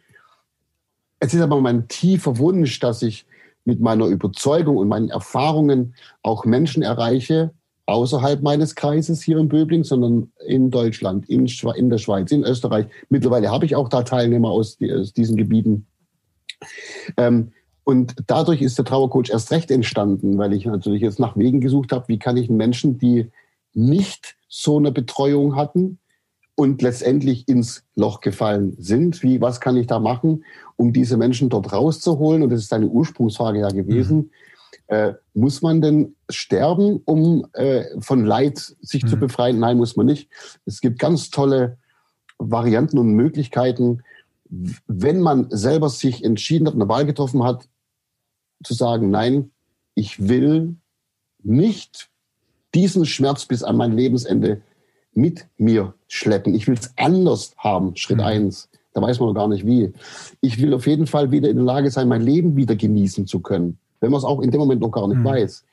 es ist aber mein tiefer Wunsch, dass ich mit meiner Überzeugung und meinen Erfahrungen auch Menschen erreiche, außerhalb meines Kreises hier in Böbling, sondern in Deutschland, in, in der Schweiz, in Österreich. Mittlerweile habe ich auch da Teilnehmer aus, aus diesen Gebieten. Ähm, und dadurch ist der Trauercoach erst recht entstanden, weil ich natürlich jetzt nach Wegen gesucht habe, wie kann ich Menschen, die nicht so eine Betreuung hatten, und letztendlich ins Loch gefallen sind. Wie, was kann ich da machen, um diese Menschen dort rauszuholen? Und das ist eine Ursprungsfrage ja gewesen. Mhm. Äh, muss man denn sterben, um äh, von Leid sich mhm. zu befreien? Nein, muss man nicht. Es gibt ganz tolle Varianten und Möglichkeiten, wenn man selber sich entschieden hat, eine Wahl getroffen hat, zu sagen, nein, ich will nicht diesen Schmerz bis an mein Lebensende mit mir schleppen. Ich will es anders haben, Schritt mhm. eins. Da weiß man noch gar nicht wie. Ich will auf jeden Fall wieder in der Lage sein, mein Leben wieder genießen zu können, wenn man es auch in dem Moment noch gar nicht mhm. weiß.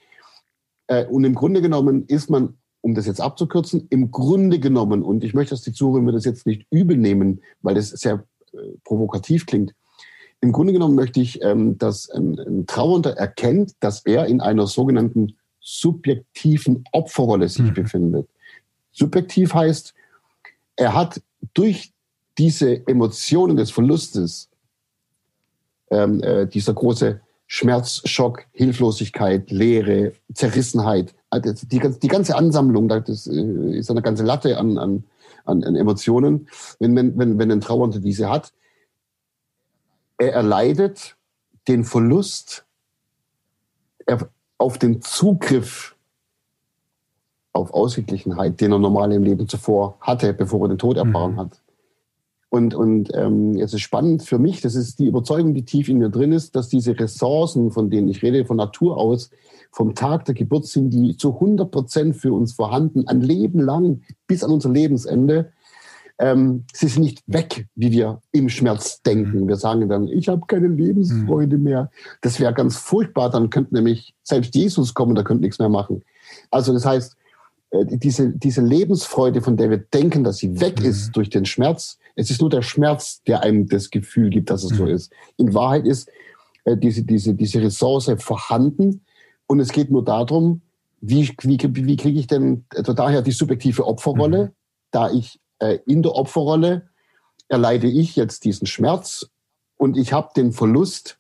Äh, und im Grunde genommen ist man, um das jetzt abzukürzen, im Grunde genommen, und ich möchte, dass die Zuhörer mir das jetzt nicht übel nehmen, weil das sehr äh, provokativ klingt. Im Grunde genommen möchte ich, ähm, dass ein, ein Trauernder erkennt, dass er in einer sogenannten subjektiven Opferrolle sich mhm. befindet. Subjektiv heißt, er hat durch diese Emotionen des Verlustes, ähm, äh, dieser große Schmerz, Schock, Hilflosigkeit, Leere, Zerrissenheit. Also die, die ganze Ansammlung, das äh, ist eine ganze Latte an, an, an Emotionen. Wenn, wenn, wenn, ein Trauernder diese hat, er erleidet den Verlust auf den Zugriff auf Ausgeglichenheit, den er normal im Leben zuvor hatte, bevor er den Tod erfahren mhm. hat. Und, und ähm, es ist spannend für mich, das ist die Überzeugung, die tief in mir drin ist, dass diese Ressourcen, von denen ich rede, von Natur aus, vom Tag der Geburt sind die zu 100 Prozent für uns vorhanden, ein Leben lang, bis an unser Lebensende. Ähm, sie sind nicht weg, wie wir im Schmerz denken. Wir sagen dann, ich habe keine Lebensfreude mhm. mehr. Das wäre ganz furchtbar. Dann könnte nämlich selbst Jesus kommen, da könnte nichts mehr machen. Also das heißt, diese, diese Lebensfreude, von der wir denken, dass sie weg mhm. ist durch den Schmerz, es ist nur der Schmerz, der einem das Gefühl gibt, dass es mhm. so ist. In Wahrheit ist äh, diese, diese, diese Ressource vorhanden und es geht nur darum, wie, wie, wie kriege ich denn, also daher die subjektive Opferrolle, mhm. da ich äh, in der Opferrolle erleide ich jetzt diesen Schmerz und ich habe den Verlust,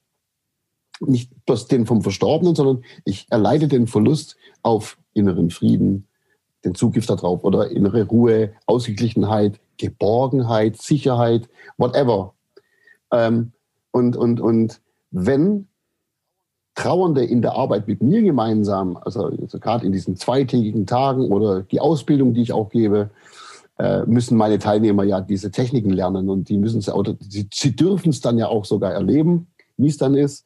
nicht bloß den vom Verstorbenen, sondern ich erleide den Verlust auf inneren Frieden, den Zugriff darauf oder innere Ruhe, Ausgeglichenheit, Geborgenheit, Sicherheit, whatever. Ähm, und, und, und wenn Trauernde in der Arbeit mit mir gemeinsam, also, also gerade in diesen zweitägigen Tagen oder die Ausbildung, die ich auch gebe, äh, müssen meine Teilnehmer ja diese Techniken lernen und die müssen sie, sie, dürfen es dann ja auch sogar erleben, wie es dann ist.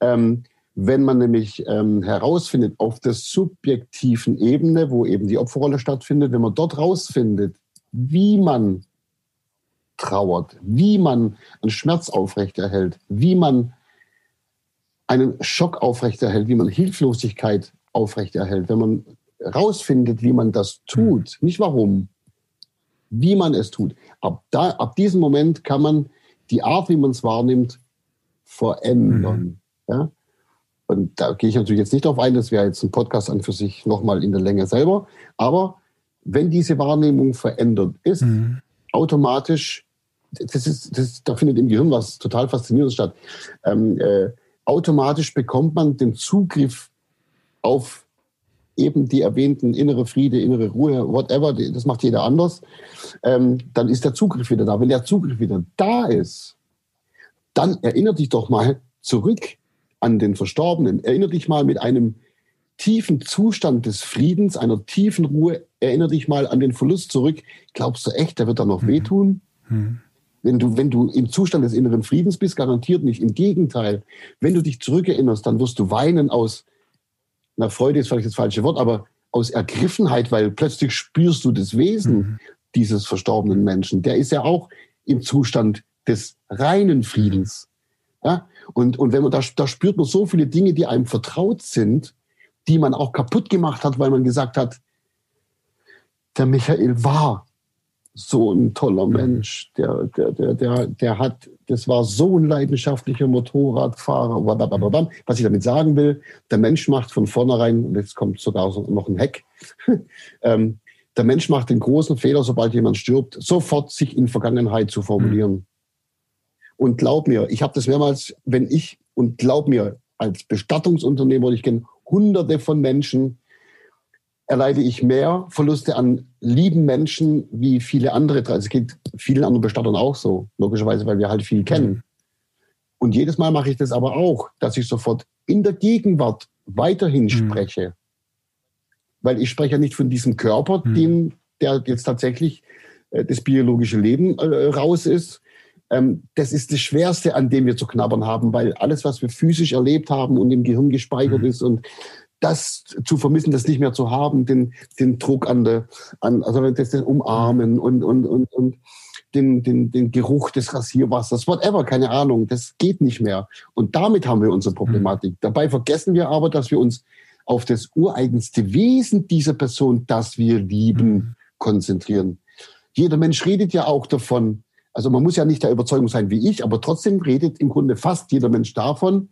Ähm, wenn man nämlich ähm, herausfindet auf der subjektiven Ebene, wo eben die Opferrolle stattfindet, wenn man dort herausfindet, wie man trauert, wie man einen Schmerz aufrechterhält, wie man einen Schock aufrechterhält, wie man Hilflosigkeit aufrechterhält, wenn man herausfindet, wie man das tut, nicht warum, wie man es tut. Ab, da, ab diesem Moment kann man die Art, wie man es wahrnimmt, verändern. Mhm. Ja? Und da gehe ich natürlich jetzt nicht drauf ein, das wäre jetzt ein Podcast an für sich nochmal in der Länge selber. Aber wenn diese Wahrnehmung verändert ist, mhm. automatisch, das ist, das, da findet im Gehirn was total Faszinierendes statt. Ähm, äh, automatisch bekommt man den Zugriff auf eben die erwähnten innere Friede, innere Ruhe, whatever, das macht jeder anders, ähm, dann ist der Zugriff wieder da. Wenn der Zugriff wieder da ist, dann erinnert dich doch mal zurück an den Verstorbenen. Erinnere dich mal mit einem tiefen Zustand des Friedens, einer tiefen Ruhe, erinnere dich mal an den Verlust zurück. Glaubst du echt, der wird da noch mhm. wehtun? Mhm. Wenn du, wenn du im Zustand des inneren Friedens bist, garantiert nicht. Im Gegenteil, wenn du dich zurückerinnerst, dann wirst du weinen aus, na, Freude ist vielleicht das falsche Wort, aber aus Ergriffenheit, weil plötzlich spürst du das Wesen mhm. dieses verstorbenen Menschen. Der ist ja auch im Zustand des reinen Friedens. Ja? Und, und wenn man da, da spürt man so viele Dinge, die einem vertraut sind, die man auch kaputt gemacht hat, weil man gesagt hat, der Michael war so ein toller mhm. Mensch. Der, der, der, der, der hat, das war so ein leidenschaftlicher Motorradfahrer. Was ich damit sagen will, der Mensch macht von vornherein, und jetzt kommt sogar noch ein Heck, ähm, der Mensch macht den großen Fehler, sobald jemand stirbt, sofort sich in Vergangenheit zu formulieren. Und glaub mir, ich habe das mehrmals, wenn ich, und glaub mir, als Bestattungsunternehmer, ich kenne hunderte von Menschen, erleide ich mehr Verluste an lieben Menschen wie viele andere. Also es geht vielen anderen Bestattern auch so, logischerweise, weil wir halt viel kennen. Und jedes Mal mache ich das aber auch, dass ich sofort in der Gegenwart weiterhin mhm. spreche. Weil ich spreche ja nicht von diesem Körper, mhm. dem, der jetzt tatsächlich äh, das biologische Leben äh, raus ist, das ist das Schwerste, an dem wir zu knabbern haben, weil alles, was wir physisch erlebt haben und im Gehirn gespeichert mhm. ist und das zu vermissen, das nicht mehr zu haben, den, den Druck an der, an, also das, das Umarmen und, und, und, und den, den, den Geruch des Rasierwassers, whatever, keine Ahnung, das geht nicht mehr. Und damit haben wir unsere Problematik. Mhm. Dabei vergessen wir aber, dass wir uns auf das ureigenste Wesen dieser Person, das wir lieben, mhm. konzentrieren. Jeder Mensch redet ja auch davon, also man muss ja nicht der Überzeugung sein wie ich, aber trotzdem redet im Grunde fast jeder Mensch davon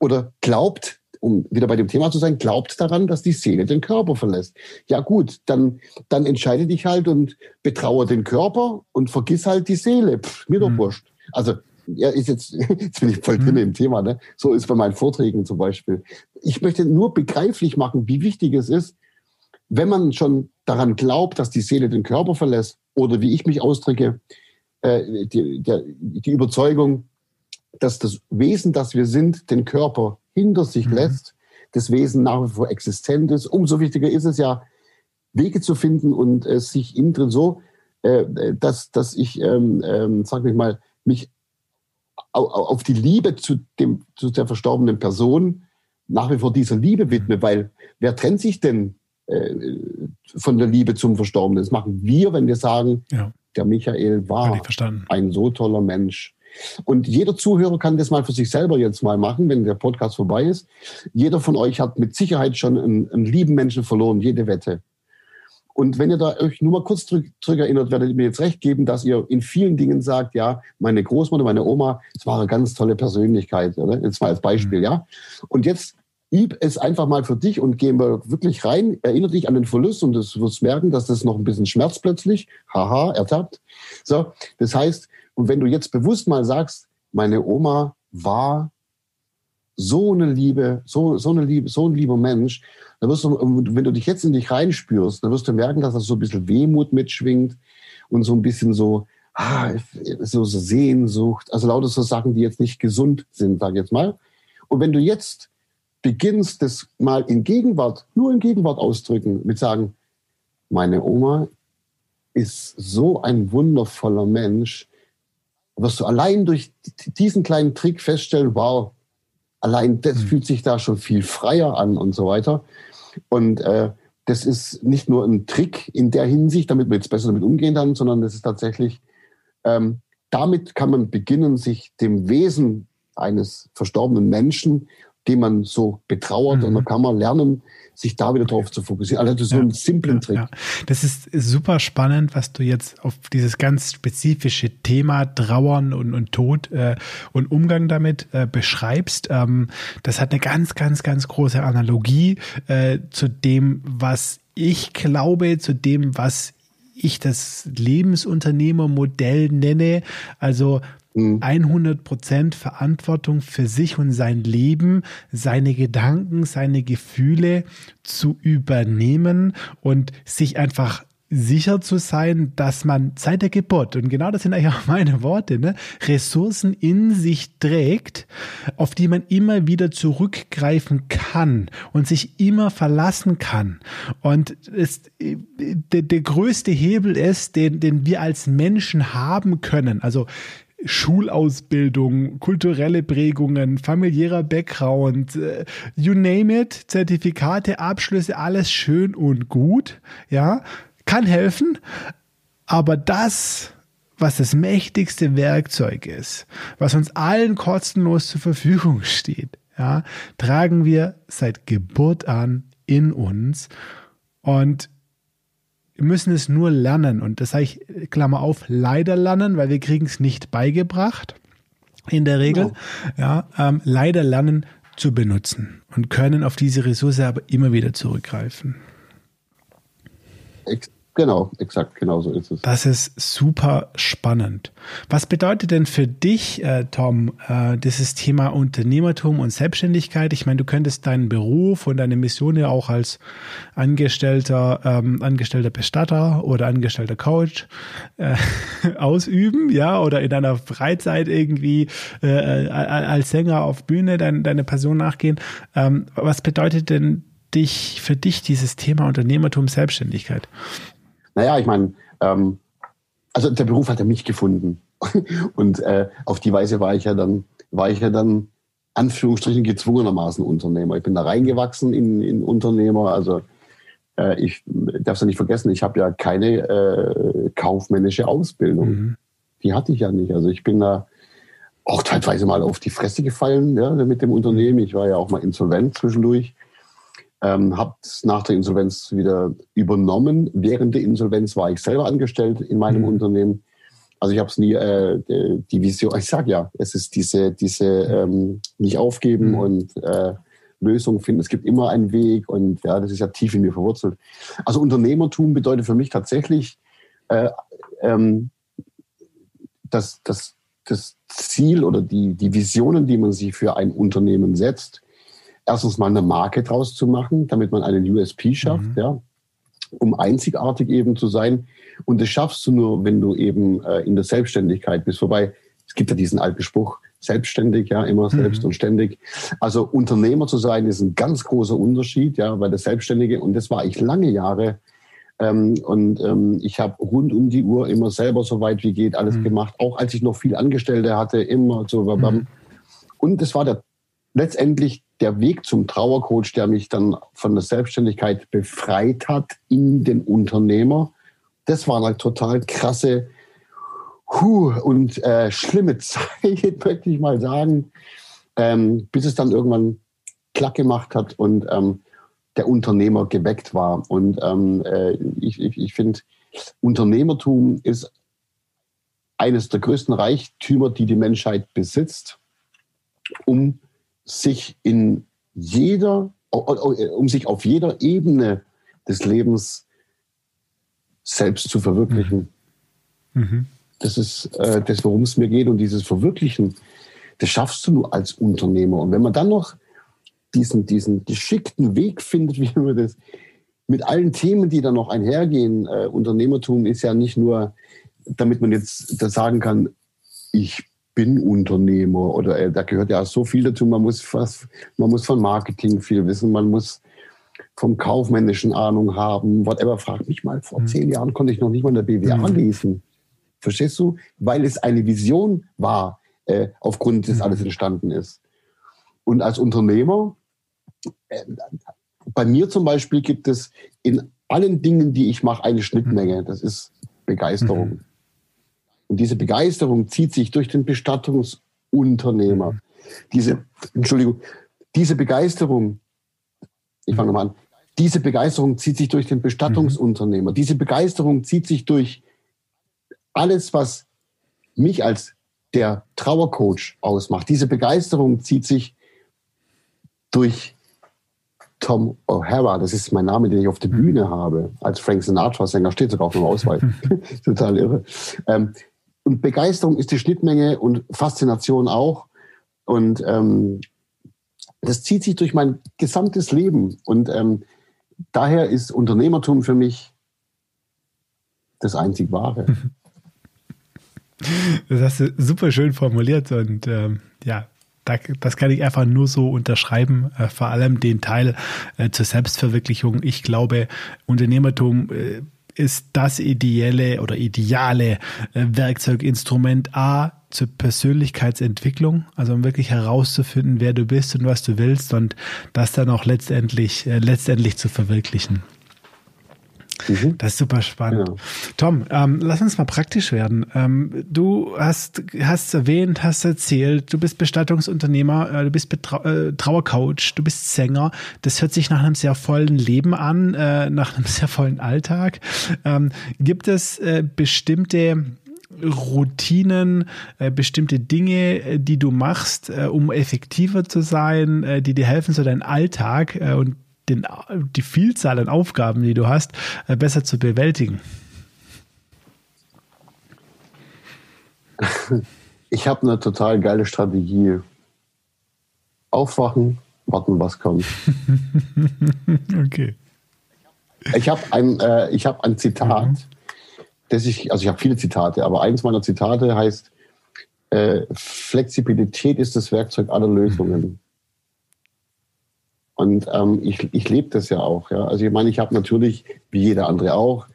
oder glaubt, um wieder bei dem Thema zu sein, glaubt daran, dass die Seele den Körper verlässt. Ja gut, dann, dann entscheide dich halt und betraue den Körper und vergiss halt die Seele. Pff, mir doch mhm. wurscht. Also ja, ist jetzt, jetzt bin ich voll drin mhm. im Thema, ne? So ist bei meinen Vorträgen zum Beispiel. Ich möchte nur begreiflich machen, wie wichtig es ist, wenn man schon daran glaubt, dass die Seele den Körper verlässt, oder wie ich mich ausdrücke, äh, die, der, die Überzeugung, dass das Wesen, das wir sind, den Körper hinter sich mhm. lässt, das Wesen nach wie vor existent ist. Umso wichtiger ist es ja, Wege zu finden und äh, sich innen drin so, äh, dass, dass ich, ähm, ähm, sag ich mal, mich auf die Liebe zu, dem, zu der verstorbenen Person nach wie vor dieser Liebe widme, weil wer trennt sich denn von der Liebe zum Verstorbenen? Das machen wir, wenn wir sagen, ja. der Michael war ein so toller Mensch. Und jeder Zuhörer kann das mal für sich selber jetzt mal machen, wenn der Podcast vorbei ist. Jeder von euch hat mit Sicherheit schon einen, einen lieben Menschen verloren, jede Wette. Und wenn ihr da euch nur mal kurz zurück, zurück erinnert, werdet ihr mir jetzt recht geben, dass ihr in vielen Dingen sagt, ja, meine Großmutter, meine Oma, es war eine ganz tolle Persönlichkeit, oder? Jetzt mal als Beispiel, mhm. ja. Und jetzt üb es einfach mal für dich und gehen wir wirklich rein. Erinnere dich an den Verlust und du wirst merken, dass das noch ein bisschen schmerzt plötzlich. Haha, ertappt. So, das heißt, und wenn du jetzt bewusst mal sagst, meine Oma war so eine Liebe, so, so eine Liebe, so ein lieber Mensch, dann wirst du, wenn du dich jetzt in dich reinspürst, dann wirst du merken, dass das so ein bisschen Wehmut mitschwingt und so ein bisschen so, ah, so Sehnsucht, also lauter so Sachen, die jetzt nicht gesund sind, sag ich jetzt mal. Und wenn du jetzt beginnst, das mal in Gegenwart, nur in Gegenwart ausdrücken, mit sagen, meine Oma ist so ein wundervoller Mensch, wirst du allein durch diesen kleinen Trick feststellen, wow, allein das mhm. fühlt sich da schon viel freier an und so weiter. Und äh, das ist nicht nur ein Trick in der Hinsicht, damit man jetzt besser damit umgehen kann, sondern das ist tatsächlich, ähm, damit kann man beginnen, sich dem Wesen eines verstorbenen Menschen, den man so betrauert, mhm. und dann kann man lernen, sich da wieder drauf zu fokussieren. Also so ja, einen simplen Trick. Ja. Das ist super spannend, was du jetzt auf dieses ganz spezifische Thema Trauern und, und Tod äh, und Umgang damit äh, beschreibst. Ähm, das hat eine ganz, ganz, ganz große Analogie äh, zu dem, was ich glaube, zu dem, was ich das Lebensunternehmermodell nenne. Also 100 Prozent Verantwortung für sich und sein Leben, seine Gedanken, seine Gefühle zu übernehmen und sich einfach sicher zu sein, dass man seit der Geburt, und genau das sind eigentlich auch meine Worte, ne, Ressourcen in sich trägt, auf die man immer wieder zurückgreifen kann und sich immer verlassen kann. Und es, der, der größte Hebel ist, den, den wir als Menschen haben können. Also Schulausbildung, kulturelle Prägungen, familiärer Background, äh, you name it, Zertifikate, Abschlüsse, alles schön und gut, ja, kann helfen, aber das, was das mächtigste Werkzeug ist, was uns allen kostenlos zur Verfügung steht, ja, tragen wir seit Geburt an in uns. Und müssen es nur lernen. Und das sage ich, Klammer auf, leider lernen, weil wir kriegen es nicht beigebracht. In der Regel. Genau. Ja, ähm, leider lernen zu benutzen und können auf diese Ressource aber immer wieder zurückgreifen. Genau, exakt, genau so ist es. Das ist super spannend. Was bedeutet denn für dich, äh, Tom, äh, dieses Thema Unternehmertum und Selbstständigkeit? Ich meine, du könntest deinen Beruf und deine Mission ja auch als Angestellter, ähm, angestellter Bestatter oder angestellter Coach äh, ausüben, ja, oder in deiner Freizeit irgendwie äh, als Sänger auf Bühne dein, deine Person nachgehen. Ähm, was bedeutet denn dich, für dich dieses Thema Unternehmertum, Selbstständigkeit? Naja, ich meine, ähm, also der Beruf hat er mich gefunden. Und äh, auf die Weise war ich ja dann, war ich ja dann Anführungsstrichen gezwungenermaßen Unternehmer. Ich bin da reingewachsen in, in Unternehmer. Also äh, ich darf es ja nicht vergessen, ich habe ja keine äh, kaufmännische Ausbildung. Mhm. Die hatte ich ja nicht. Also ich bin da auch teilweise mal auf die Fresse gefallen ja, mit dem Unternehmen. Ich war ja auch mal insolvent zwischendurch. Ähm, habe es nach der Insolvenz wieder übernommen. Während der Insolvenz war ich selber angestellt in meinem mhm. Unternehmen. Also ich habe es nie äh, die Vision. Ich sage ja, es ist diese diese ähm, nicht aufgeben mhm. und äh, Lösungen finden. Es gibt immer einen Weg und ja, das ist ja tief in mir verwurzelt. Also Unternehmertum bedeutet für mich tatsächlich, äh, ähm, dass, dass das Ziel oder die, die Visionen, die man sich für ein Unternehmen setzt, erstens mal eine Marke draus zu machen, damit man einen USP schafft, mhm. ja, um einzigartig eben zu sein. Und das schaffst du nur, wenn du eben äh, in der Selbstständigkeit bist. Wobei, es gibt ja diesen alten Spruch, selbstständig, ja, immer selbst mhm. und ständig. Also Unternehmer zu sein ist ein ganz großer Unterschied, ja, weil der Selbstständige, und das war ich lange Jahre, ähm, und ähm, ich habe rund um die Uhr immer selber so weit wie geht alles mhm. gemacht, auch als ich noch viel Angestellte hatte, immer so. Mhm. Und das war der, letztendlich der Weg zum Trauercoach, der mich dann von der Selbstständigkeit befreit hat in den Unternehmer. Das war eine total krasse huh, und äh, schlimme Zeit, möchte ich mal sagen, ähm, bis es dann irgendwann klack gemacht hat und ähm, der Unternehmer geweckt war. Und ähm, äh, ich, ich, ich finde, Unternehmertum ist eines der größten Reichtümer, die die Menschheit besitzt, um sich in jeder, um sich auf jeder Ebene des Lebens selbst zu verwirklichen. Mhm. mhm. Das ist äh, das, worum es mir geht. Und dieses Verwirklichen, das schaffst du nur als Unternehmer. Und wenn man dann noch diesen, diesen geschickten Weg findet, wie man das mit allen Themen, die da noch einhergehen. Äh, Unternehmertum ist ja nicht nur, damit man jetzt das sagen kann, ich bin Unternehmer oder äh, da gehört ja so viel dazu. Man muss was, man muss von Marketing viel wissen, man muss vom kaufmännischen Ahnung haben, whatever. Frag mich mal, vor mhm. zehn Jahren konnte ich noch nicht mal in der BWA mhm. lesen. Verstehst du? Weil es eine Vision war, äh, aufgrund des mhm. alles entstanden ist. Und als Unternehmer, äh, bei mir zum Beispiel gibt es in allen Dingen, die ich mache, eine Schnittmenge. Das ist Begeisterung. Mhm. Und diese Begeisterung zieht sich durch den Bestattungsunternehmer. Mhm. Diese, Entschuldigung, diese Begeisterung, ich fange nochmal an, diese Begeisterung zieht sich durch den Bestattungsunternehmer. Diese Begeisterung zieht sich durch alles, was mich als der Trauercoach ausmacht. Diese Begeisterung zieht sich durch Tom O'Hara, das ist mein Name, den ich auf der Bühne habe, als Frank Sinatra-Sänger, steht sogar auf dem Ausweis. Total irre. Ähm, und Begeisterung ist die Schnittmenge und Faszination auch. Und ähm, das zieht sich durch mein gesamtes Leben. Und ähm, daher ist Unternehmertum für mich das einzig Wahre. Das hast du super schön formuliert und ähm, ja, das kann ich einfach nur so unterschreiben, äh, vor allem den Teil äh, zur Selbstverwirklichung. Ich glaube, Unternehmertum äh, ist das ideelle oder ideale Werkzeuginstrument A zur Persönlichkeitsentwicklung, also um wirklich herauszufinden, wer du bist und was du willst und das dann auch letztendlich, letztendlich zu verwirklichen. Mhm. Das ist super spannend. Genau. Tom, ähm, lass uns mal praktisch werden. Ähm, du hast, hast erwähnt, hast erzählt, du bist Bestattungsunternehmer, äh, du bist Betrau äh, Trauercoach, du bist Sänger. Das hört sich nach einem sehr vollen Leben an, äh, nach einem sehr vollen Alltag. Ähm, gibt es äh, bestimmte Routinen, äh, bestimmte Dinge, äh, die du machst, äh, um effektiver zu sein, äh, die dir helfen, so deinen Alltag äh, und den, die Vielzahl an Aufgaben, die du hast, äh, besser zu bewältigen? Ich habe eine total geile Strategie. Aufwachen, warten, was kommt. okay. Ich habe ein, äh, hab ein Zitat, mhm. das ich, also ich habe viele Zitate, aber eines meiner Zitate heißt, äh, Flexibilität ist das Werkzeug aller Lösungen. Mhm. Und ähm, ich, ich lebe das ja auch. Ja? Also ich meine, ich habe natürlich, wie jeder andere auch,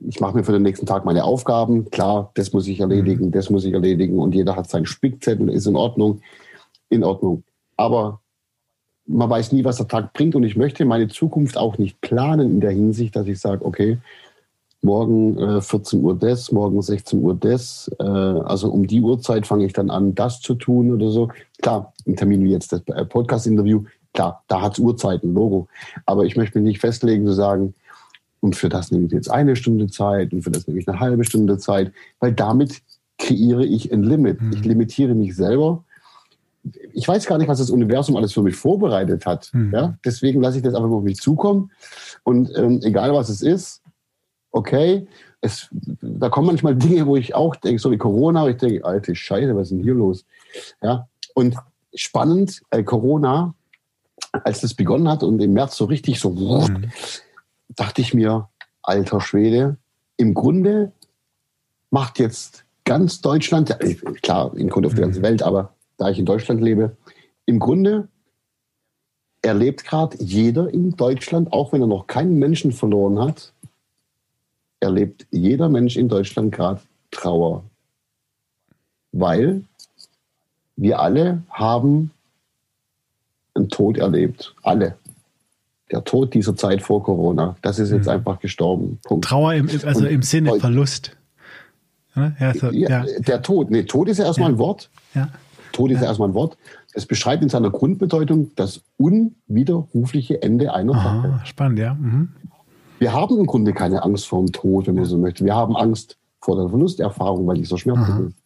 ich mache mir für den nächsten Tag meine Aufgaben. Klar, das muss ich erledigen, mhm. das muss ich erledigen. Und jeder hat seinen Spickzettel, ist in Ordnung. In Ordnung. Aber man weiß nie, was der Tag bringt. Und ich möchte meine Zukunft auch nicht planen in der Hinsicht, dass ich sage, okay, morgen äh, 14 Uhr das, morgen 16 Uhr das. Äh, also um die Uhrzeit fange ich dann an, das zu tun oder so. Klar, ein Termin wie jetzt das äh, Podcast-Interview Klar, da hat es Uhrzeiten, Logo. Aber ich möchte mich nicht festlegen zu sagen, und für das nehme ich jetzt eine Stunde Zeit und für das nehme ich eine halbe Stunde Zeit, weil damit kreiere ich ein Limit. Mhm. Ich limitiere mich selber. Ich weiß gar nicht, was das Universum alles für mich vorbereitet hat. Mhm. Ja? Deswegen lasse ich das einfach auf mich zukommen. Und ähm, egal was es ist, okay, es, da kommen manchmal Dinge, wo ich auch denke, so wie Corona, ich denke, alte Scheiße, was ist denn hier los? Ja, und spannend, äh, Corona, als das begonnen hat und im März so richtig so, mhm. dachte ich mir, alter Schwede, im Grunde macht jetzt ganz Deutschland, klar, im Grunde auf der ganzen mhm. Welt, aber da ich in Deutschland lebe, im Grunde erlebt gerade jeder in Deutschland, auch wenn er noch keinen Menschen verloren hat, erlebt jeder Mensch in Deutschland gerade Trauer. Weil wir alle haben Tod erlebt. Alle. Der Tod dieser Zeit vor Corona. Das ist jetzt mhm. einfach gestorben. Punkt. Trauer im, also im Sinne Verlust. Ja, so, ja, Der Tod. Nee, Tod ist ja erstmal ein Wort. Ja. Tod ist ja erstmal ein Wort. Es beschreibt in seiner Grundbedeutung das unwiderrufliche Ende einer Sache. Spannend, ja. Mhm. Wir haben im Grunde keine Angst vor dem Tod, wenn man so möchte. Wir haben Angst vor der Verlusterfahrung, weil die so schmerzlich ist.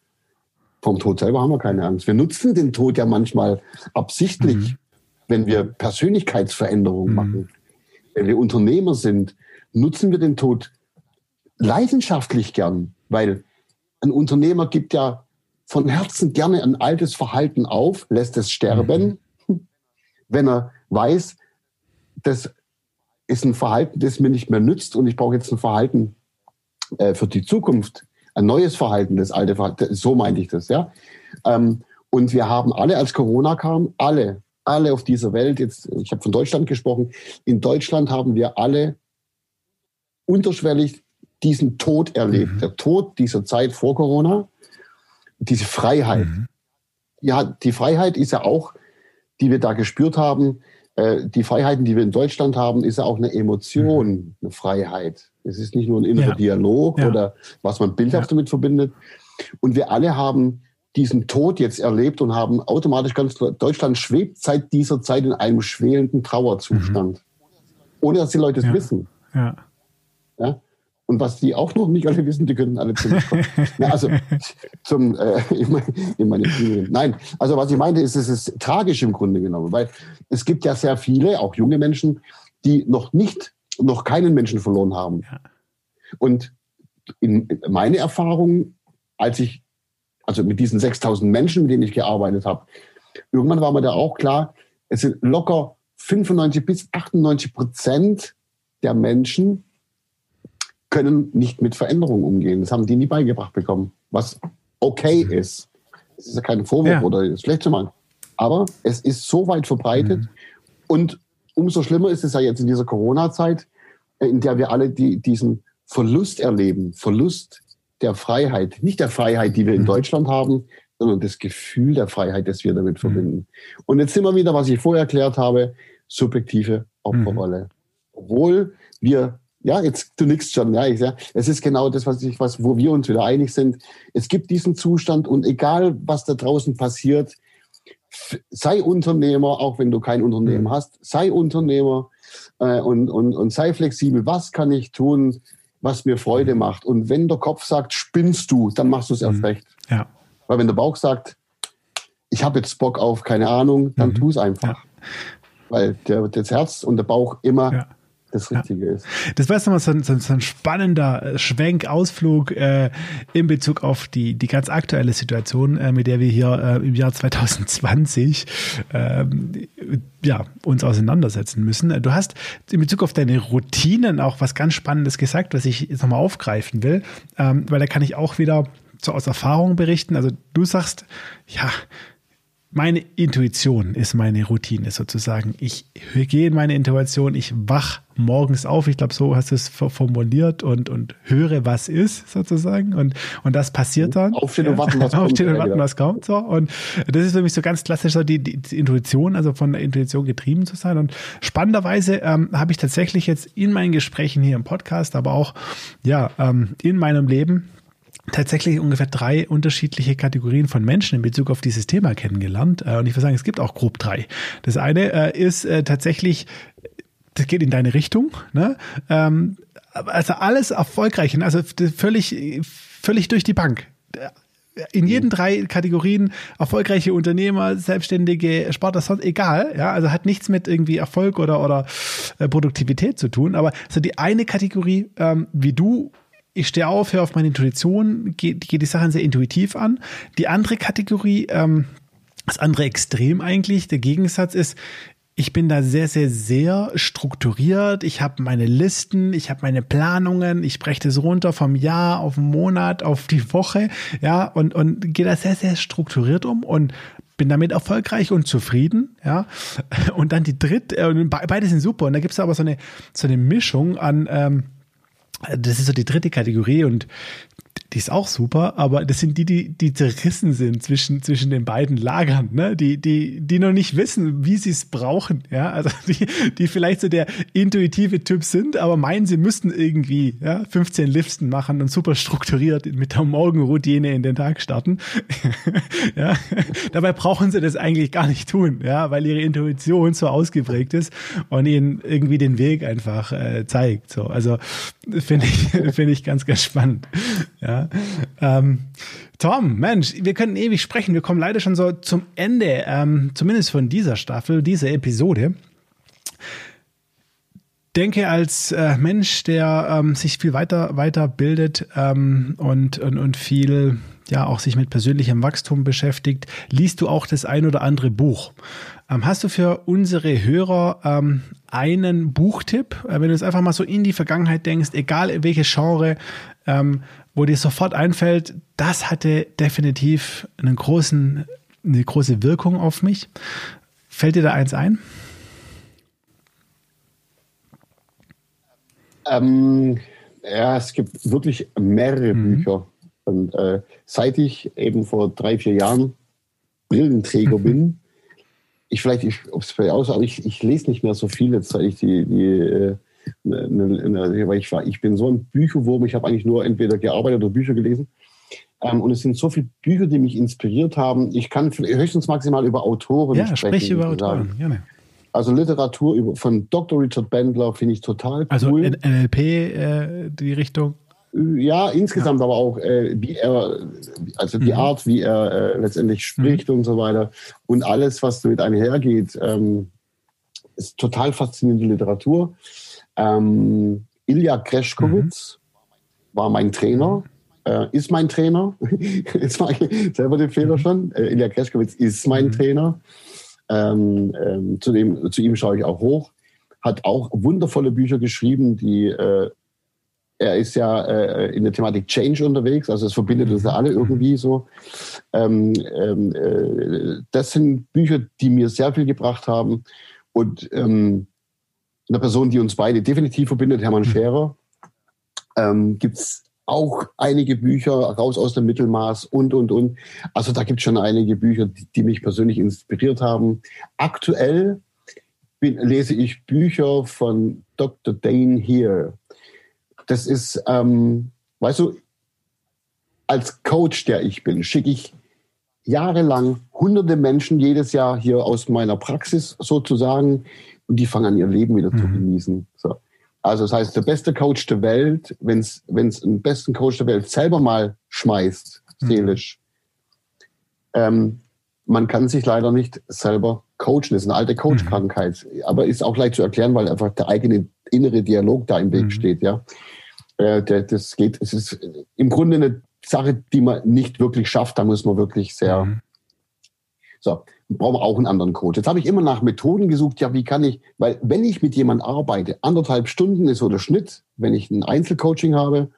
Vom Tod selber haben wir keine Angst. Wir nutzen den Tod ja manchmal absichtlich, mhm. Wenn wir Persönlichkeitsveränderungen mhm. machen. Wenn wir Unternehmer sind, nutzen wir den Tod leidenschaftlich gern, weil ein Unternehmer gibt ja von Herzen gerne ein altes Verhalten auf, lässt es sterben, mhm. wenn er weiß, das ist ein Verhalten, das mir nicht mehr nützt und ich brauche jetzt ein Verhalten äh, für die Zukunft, ein neues Verhalten, das alte Verhalten, so meinte ich das, ja. Ähm, und wir haben alle, als Corona kam, alle, alle auf dieser Welt, jetzt, ich habe von Deutschland gesprochen, in Deutschland haben wir alle unterschwellig diesen Tod erlebt. Mhm. Der Tod dieser Zeit vor Corona, diese Freiheit. Mhm. Ja, die Freiheit ist ja auch, die wir da gespürt haben, äh, die Freiheiten, die wir in Deutschland haben, ist ja auch eine Emotion, mhm. eine Freiheit. Es ist nicht nur ein innerer ja. Dialog ja. oder was man bildhaft ja. damit verbindet. Und wir alle haben diesen Tod jetzt erlebt und haben automatisch ganz Deutschland schwebt seit dieser Zeit in einem schwelenden Trauerzustand. Mhm. Ohne dass die Leute es wissen. Ja. ja. Und was die auch noch nicht alle wissen, die können alle zum, Na, also zum äh, in meine Studien. Nein, also was ich meinte, ist, es ist tragisch im Grunde genommen, weil es gibt ja sehr viele, auch junge Menschen, die noch nicht, noch keinen Menschen verloren haben. Ja. Und in meine Erfahrung, als ich, also mit diesen 6000 Menschen, mit denen ich gearbeitet habe, irgendwann war mir da auch klar, es sind locker 95 bis 98 Prozent der Menschen, können nicht mit Veränderungen umgehen. Das haben die nie beigebracht bekommen, was okay mhm. ist. Es ist ja kein Vorwurf ja. oder schlecht zu machen. Aber es ist so weit verbreitet mhm. und umso schlimmer ist es ja jetzt in dieser Corona-Zeit, in der wir alle die, diesen Verlust erleben. Verlust der Freiheit. Nicht der Freiheit, die wir in mhm. Deutschland haben, sondern das Gefühl der Freiheit, das wir damit mhm. verbinden. Und jetzt sind wir wieder, was ich vorher erklärt habe, subjektive Opferrolle. Mhm. Obwohl wir ja, jetzt du nix schon. Ja, ich, ja, es ist genau das, was ich, was, wo wir uns wieder einig sind. Es gibt diesen Zustand und egal, was da draußen passiert, sei Unternehmer, auch wenn du kein Unternehmen hast, sei Unternehmer äh, und, und, und sei flexibel. Was kann ich tun, was mir Freude mhm. macht? Und wenn der Kopf sagt, spinnst du, dann machst du es erst mhm. recht. Ja. Weil wenn der Bauch sagt, ich habe jetzt Bock auf keine Ahnung, dann mhm. tu es einfach. Ja. Weil der, das Herz und der Bauch immer ja das Richtige ja. ist. Das war jetzt nochmal so ein, so, so ein spannender äh, Schwenk, Ausflug äh, in Bezug auf die, die ganz aktuelle Situation, äh, mit der wir hier äh, im Jahr 2020 äh, ja, uns auseinandersetzen müssen. Du hast in Bezug auf deine Routinen auch was ganz Spannendes gesagt, was ich jetzt nochmal aufgreifen will, ähm, weil da kann ich auch wieder so aus Erfahrung berichten. Also du sagst, ja, meine Intuition ist meine Routine sozusagen. Ich gehe in meine Intuition, ich wach morgens auf, ich glaube, so hast du es formuliert und, und höre, was ist sozusagen. Und, und das passiert dann. Aufstehen und warten, was kommt. Aufstehen und warten, was kommt. So. Und das ist für mich so ganz klassisch so die, die, die Intuition, also von der Intuition getrieben zu sein. Und spannenderweise ähm, habe ich tatsächlich jetzt in meinen Gesprächen hier im Podcast, aber auch ja ähm, in meinem Leben tatsächlich ungefähr drei unterschiedliche Kategorien von Menschen in Bezug auf dieses Thema kennengelernt. Äh, und ich würde sagen, es gibt auch grob drei. Das eine äh, ist äh, tatsächlich, das geht in deine Richtung. Ne? Ähm, also alles erfolgreich, also völlig, völlig durch die Bank in jeden drei Kategorien erfolgreiche Unternehmer, Selbstständige, Sportler, sonst egal. Ja, also hat nichts mit irgendwie Erfolg oder, oder Produktivität zu tun. Aber so die eine Kategorie, ähm, wie du ich stehe auf, höre auf meine Intuition, gehe geh die Sachen sehr intuitiv an. Die andere Kategorie, ähm, das andere Extrem eigentlich, der Gegensatz ist, ich bin da sehr, sehr, sehr strukturiert. Ich habe meine Listen, ich habe meine Planungen, ich breche das runter vom Jahr auf den Monat, auf die Woche, ja, und, und gehe da sehr, sehr strukturiert um und bin damit erfolgreich und zufrieden, ja. Und dann die dritte, äh, beide sind super. Und da gibt es aber so eine, so eine Mischung an, ähm, das ist so die dritte Kategorie und die ist auch super, aber das sind die, die, die zerrissen sind zwischen, zwischen den beiden Lagern, ne? Die, die, die noch nicht wissen, wie sie es brauchen, ja. Also die, die vielleicht so der intuitive Typ sind, aber meinen, sie müssten irgendwie, ja, 15 Liften machen und super strukturiert mit der Morgenroutine in den Tag starten. ja. Dabei brauchen sie das eigentlich gar nicht tun, ja, weil ihre Intuition so ausgeprägt ist und ihnen irgendwie den Weg einfach äh, zeigt. So. Also finde ich, finde ich ganz, ganz spannend. Ja. Ähm, Tom, Mensch, wir können ewig sprechen. Wir kommen leider schon so zum Ende, ähm, zumindest von dieser Staffel, dieser Episode. Denke als äh, Mensch, der ähm, sich viel weiter weiterbildet ähm, und, und, und viel ja auch sich mit persönlichem Wachstum beschäftigt, liest du auch das ein oder andere Buch. Ähm, hast du für unsere Hörer ähm, einen Buchtipp, äh, wenn du jetzt einfach mal so in die Vergangenheit denkst, egal welche Genre, ähm, wo dir sofort einfällt, das hatte definitiv einen großen, eine große Wirkung auf mich. Fällt dir da eins ein? Ähm, ja, es gibt wirklich mehrere mhm. Bücher. Und äh, seit ich eben vor drei, vier Jahren Brillenträger mhm. bin, ich vielleicht, ich, ob es vielleicht aus, aber ich, ich lese nicht mehr so viel jetzt, seit ich die, die äh, eine, weil ich war, ich bin so ein Bücherwurm, ich habe eigentlich nur entweder gearbeitet oder Bücher gelesen. Ähm, und es sind so viele Bücher, die mich inspiriert haben. Ich kann höchstens maximal über Autoren ja, sprechen. Ja, sprich über Autoren, gerne. Also Literatur über, von Dr. Richard Bandler finde ich total also cool. Also NLP, äh, die Richtung? Ja, insgesamt ja. aber auch, äh, wie er, also die mhm. Art, wie er äh, letztendlich spricht mhm. und so weiter. Und alles, was damit einhergeht, ähm, ist total faszinierende Literatur. Ähm, Ilya Kreschkowitz mhm. war mein Trainer, äh, ist mein Trainer. Jetzt mache ich selber den Fehler mhm. schon. Äh, Ilya Kreschkowitz ist mein mhm. Trainer. Ähm, ähm, zu, dem, zu ihm schaue ich auch hoch. Hat auch wundervolle Bücher geschrieben, die äh, er ist ja äh, in der Thematik Change unterwegs, also es verbindet uns ja alle mhm. irgendwie so. Ähm, ähm, äh, das sind Bücher, die mir sehr viel gebracht haben. Und ähm, eine Person, die uns beide definitiv verbindet, Hermann mhm. Scherer, ähm, gibt es auch einige Bücher raus aus dem Mittelmaß und, und, und. Also da gibt es schon einige Bücher, die, die, mich persönlich inspiriert haben. Aktuell bin, lese ich Bücher von Dr. Dane Here. Das ist, ähm, weißt du, als Coach, der ich bin, schicke ich jahrelang hunderte Menschen jedes Jahr hier aus meiner Praxis sozusagen und die fangen an, ihr Leben wieder mhm. zu genießen. So. Also das heißt, der beste Coach der Welt, wenn es einen besten Coach der Welt selber mal schmeißt, mhm. seelisch, ähm, man kann sich leider nicht selber coachen. Das ist eine alte Coach-Krankheit, mhm. aber ist auch leicht zu erklären, weil einfach der eigene innere Dialog da im Weg mhm. steht. Ja, äh, der, das geht. Es ist im Grunde eine Sache, die man nicht wirklich schafft. Da muss man wirklich sehr. So, brauchen wir auch einen anderen Coach. Jetzt habe ich immer nach Methoden gesucht, ja, wie kann ich, weil wenn ich mit jemandem arbeite, anderthalb Stunden ist so der Schnitt, wenn ich ein Einzelcoaching habe,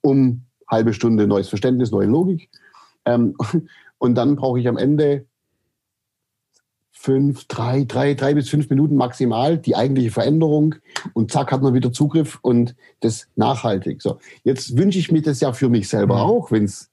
um halbe Stunde neues Verständnis, neue Logik. Ähm, und dann brauche ich am Ende fünf, drei, drei, drei bis fünf Minuten maximal die eigentliche Veränderung und zack hat man wieder Zugriff und das nachhaltig. So, jetzt wünsche ich mir das ja für mich selber mhm. auch, wenn es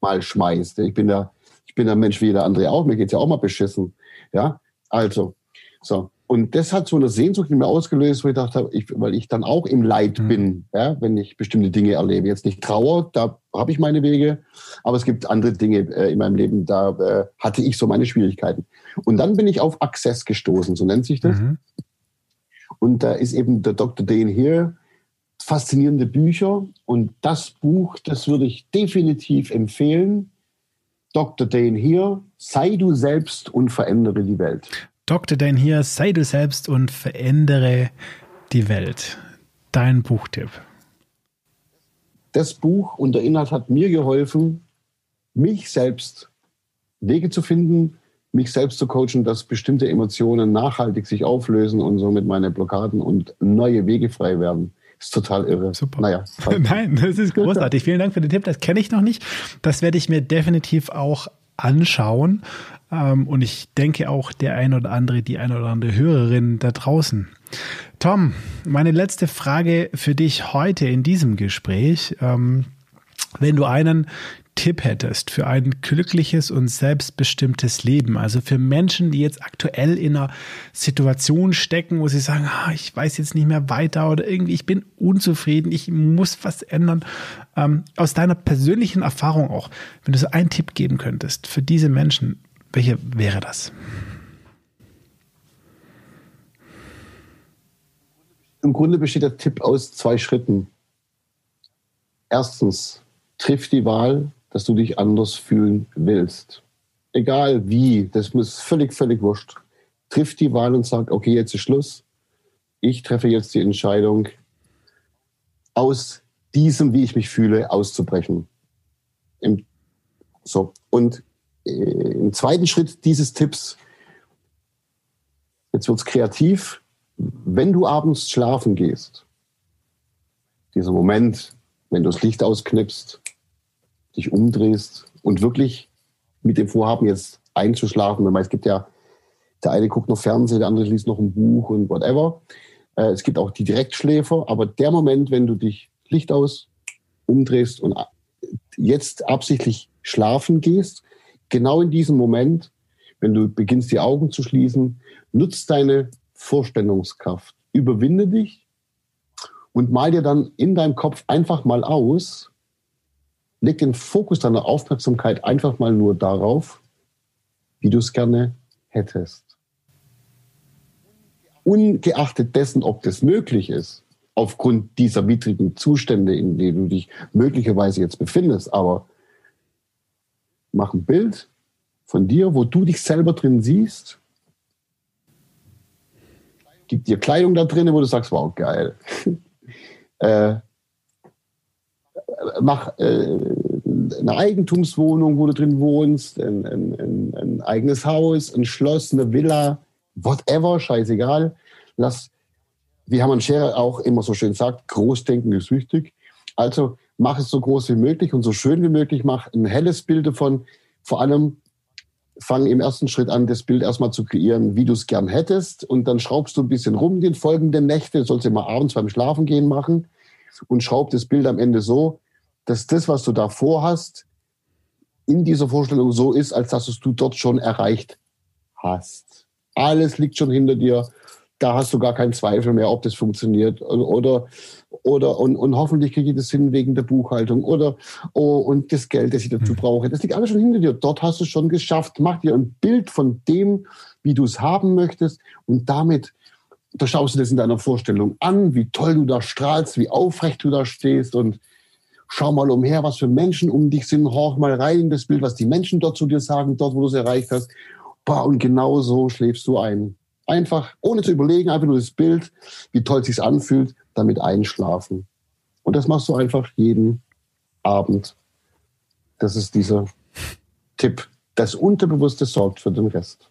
mal schmeißt. Ich bin da ich bin ein Mensch wie jeder andere auch, mir geht's ja auch mal beschissen. Ja, also, so. Und das hat so eine Sehnsucht in mir ausgelöst, wo ich dachte, ich, weil ich dann auch im Leid mhm. bin, ja, wenn ich bestimmte Dinge erlebe. Jetzt nicht Trauer, da habe ich meine Wege, aber es gibt andere Dinge äh, in meinem Leben, da äh, hatte ich so meine Schwierigkeiten. Und dann bin ich auf Access gestoßen, so nennt sich das. Mhm. Und da ist eben der Dr. Dane hier, faszinierende Bücher. Und das Buch, das würde ich definitiv empfehlen Dr. Dane hier, sei du selbst und verändere die Welt. Dr. Dane hier, sei du selbst und verändere die Welt. Dein Buchtipp. Das Buch und der Inhalt hat mir geholfen, mich selbst Wege zu finden, mich selbst zu coachen, dass bestimmte Emotionen nachhaltig sich auflösen und somit meine Blockaden und neue Wege frei werden. Ist total irre. Super. Naja. Nein, das ist großartig. Vielen Dank für den Tipp. Das kenne ich noch nicht. Das werde ich mir definitiv auch anschauen. Ähm, und ich denke auch der ein oder andere, die ein oder andere Hörerin da draußen. Tom, meine letzte Frage für dich heute in diesem Gespräch. Ähm, wenn du einen Tipp hättest für ein glückliches und selbstbestimmtes Leben, also für Menschen, die jetzt aktuell in einer Situation stecken, wo sie sagen, ah, ich weiß jetzt nicht mehr weiter oder irgendwie, ich bin unzufrieden, ich muss was ändern. Ähm, aus deiner persönlichen Erfahrung auch, wenn du so einen Tipp geben könntest für diese Menschen, welcher wäre das? Im Grunde besteht der Tipp aus zwei Schritten. Erstens, triff die Wahl, dass du dich anders fühlen willst. Egal wie, das muss völlig, völlig wurscht. Triff die Wahl und sag, okay, jetzt ist Schluss. Ich treffe jetzt die Entscheidung, aus diesem, wie ich mich fühle, auszubrechen. Im, so. Und äh, im zweiten Schritt dieses Tipps, jetzt wird's kreativ, wenn du abends schlafen gehst, dieser Moment, wenn du das Licht ausknipst, dich umdrehst und wirklich mit dem Vorhaben jetzt einzuschlafen. Es gibt ja, der eine guckt noch Fernsehen, der andere liest noch ein Buch und whatever. Äh, es gibt auch die Direktschläfer, aber der Moment, wenn du dich Licht aus, umdrehst und jetzt absichtlich schlafen gehst, genau in diesem Moment, wenn du beginnst, die Augen zu schließen, nutzt deine Vorstellungskraft, überwinde dich und mal dir dann in deinem Kopf einfach mal aus, leg den Fokus deiner Aufmerksamkeit einfach mal nur darauf, wie du es gerne hättest. Ungeachtet dessen, ob das möglich ist, aufgrund dieser widrigen Zustände, in denen du dich möglicherweise jetzt befindest, aber mach ein Bild von dir, wo du dich selber drin siehst. Gib dir Kleidung da drin, wo du sagst, wow, geil. äh, mach äh, eine Eigentumswohnung, wo du drin wohnst, ein, ein, ein, ein, eigenes Haus, ein Schloss, eine Villa, whatever, scheißegal. Lass, wie Hermann Scherer auch immer so schön sagt, Großdenken ist wichtig. Also mach es so groß wie möglich und so schön wie möglich, mach ein helles Bild davon. Vor allem fang im ersten Schritt an, das Bild erstmal zu kreieren, wie du es gern hättest. Und dann schraubst du ein bisschen rum den folgenden Nächte, das sollst du immer abends beim Schlafen gehen machen und schraub das Bild am Ende so, dass das, was du da vorhast, in dieser Vorstellung so ist, als dass du dort schon erreicht hast. Alles liegt schon hinter dir. Da hast du gar keinen Zweifel mehr, ob das funktioniert. Oder, oder und, und hoffentlich kriege ich das hin wegen der Buchhaltung. Oder oh, und das Geld, das ich dazu hm. brauche. Das liegt alles schon hinter dir. Dort hast du es schon geschafft. Mach dir ein Bild von dem, wie du es haben möchtest. Und damit da schaust du das in deiner Vorstellung an, wie toll du da strahlst, wie aufrecht du da stehst und schau mal umher, was für Menschen um dich sind, horch mal rein in das Bild, was die Menschen dort zu dir sagen, dort, wo du es erreicht hast. Boah, und genau so schläfst du ein. Einfach, ohne zu überlegen, einfach nur das Bild, wie toll es sich anfühlt, damit einschlafen. Und das machst du einfach jeden Abend. Das ist dieser Tipp. Das Unterbewusste sorgt für den Rest.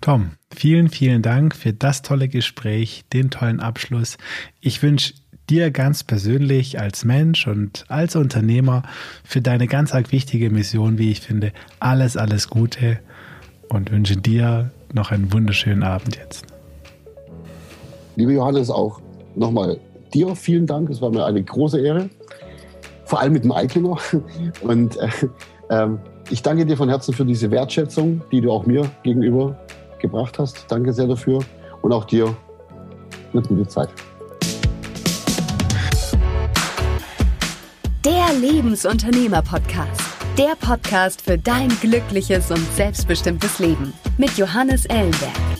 Tom, vielen, vielen Dank für das tolle Gespräch, den tollen Abschluss. Ich wünsche dir ganz persönlich als Mensch und als Unternehmer für deine ganz arg wichtige Mission, wie ich finde, alles, alles Gute und wünsche dir noch einen wunderschönen Abend jetzt. Liebe Johannes, auch nochmal dir vielen Dank. Es war mir eine große Ehre, vor allem mit dem Eiklinger. Und äh, äh, ich danke dir von Herzen für diese Wertschätzung, die du auch mir gegenüber gebracht hast. Danke sehr dafür und auch dir eine gute Zeit. Lebensunternehmer-Podcast. Der Podcast für dein glückliches und selbstbestimmtes Leben mit Johannes Ellenberg.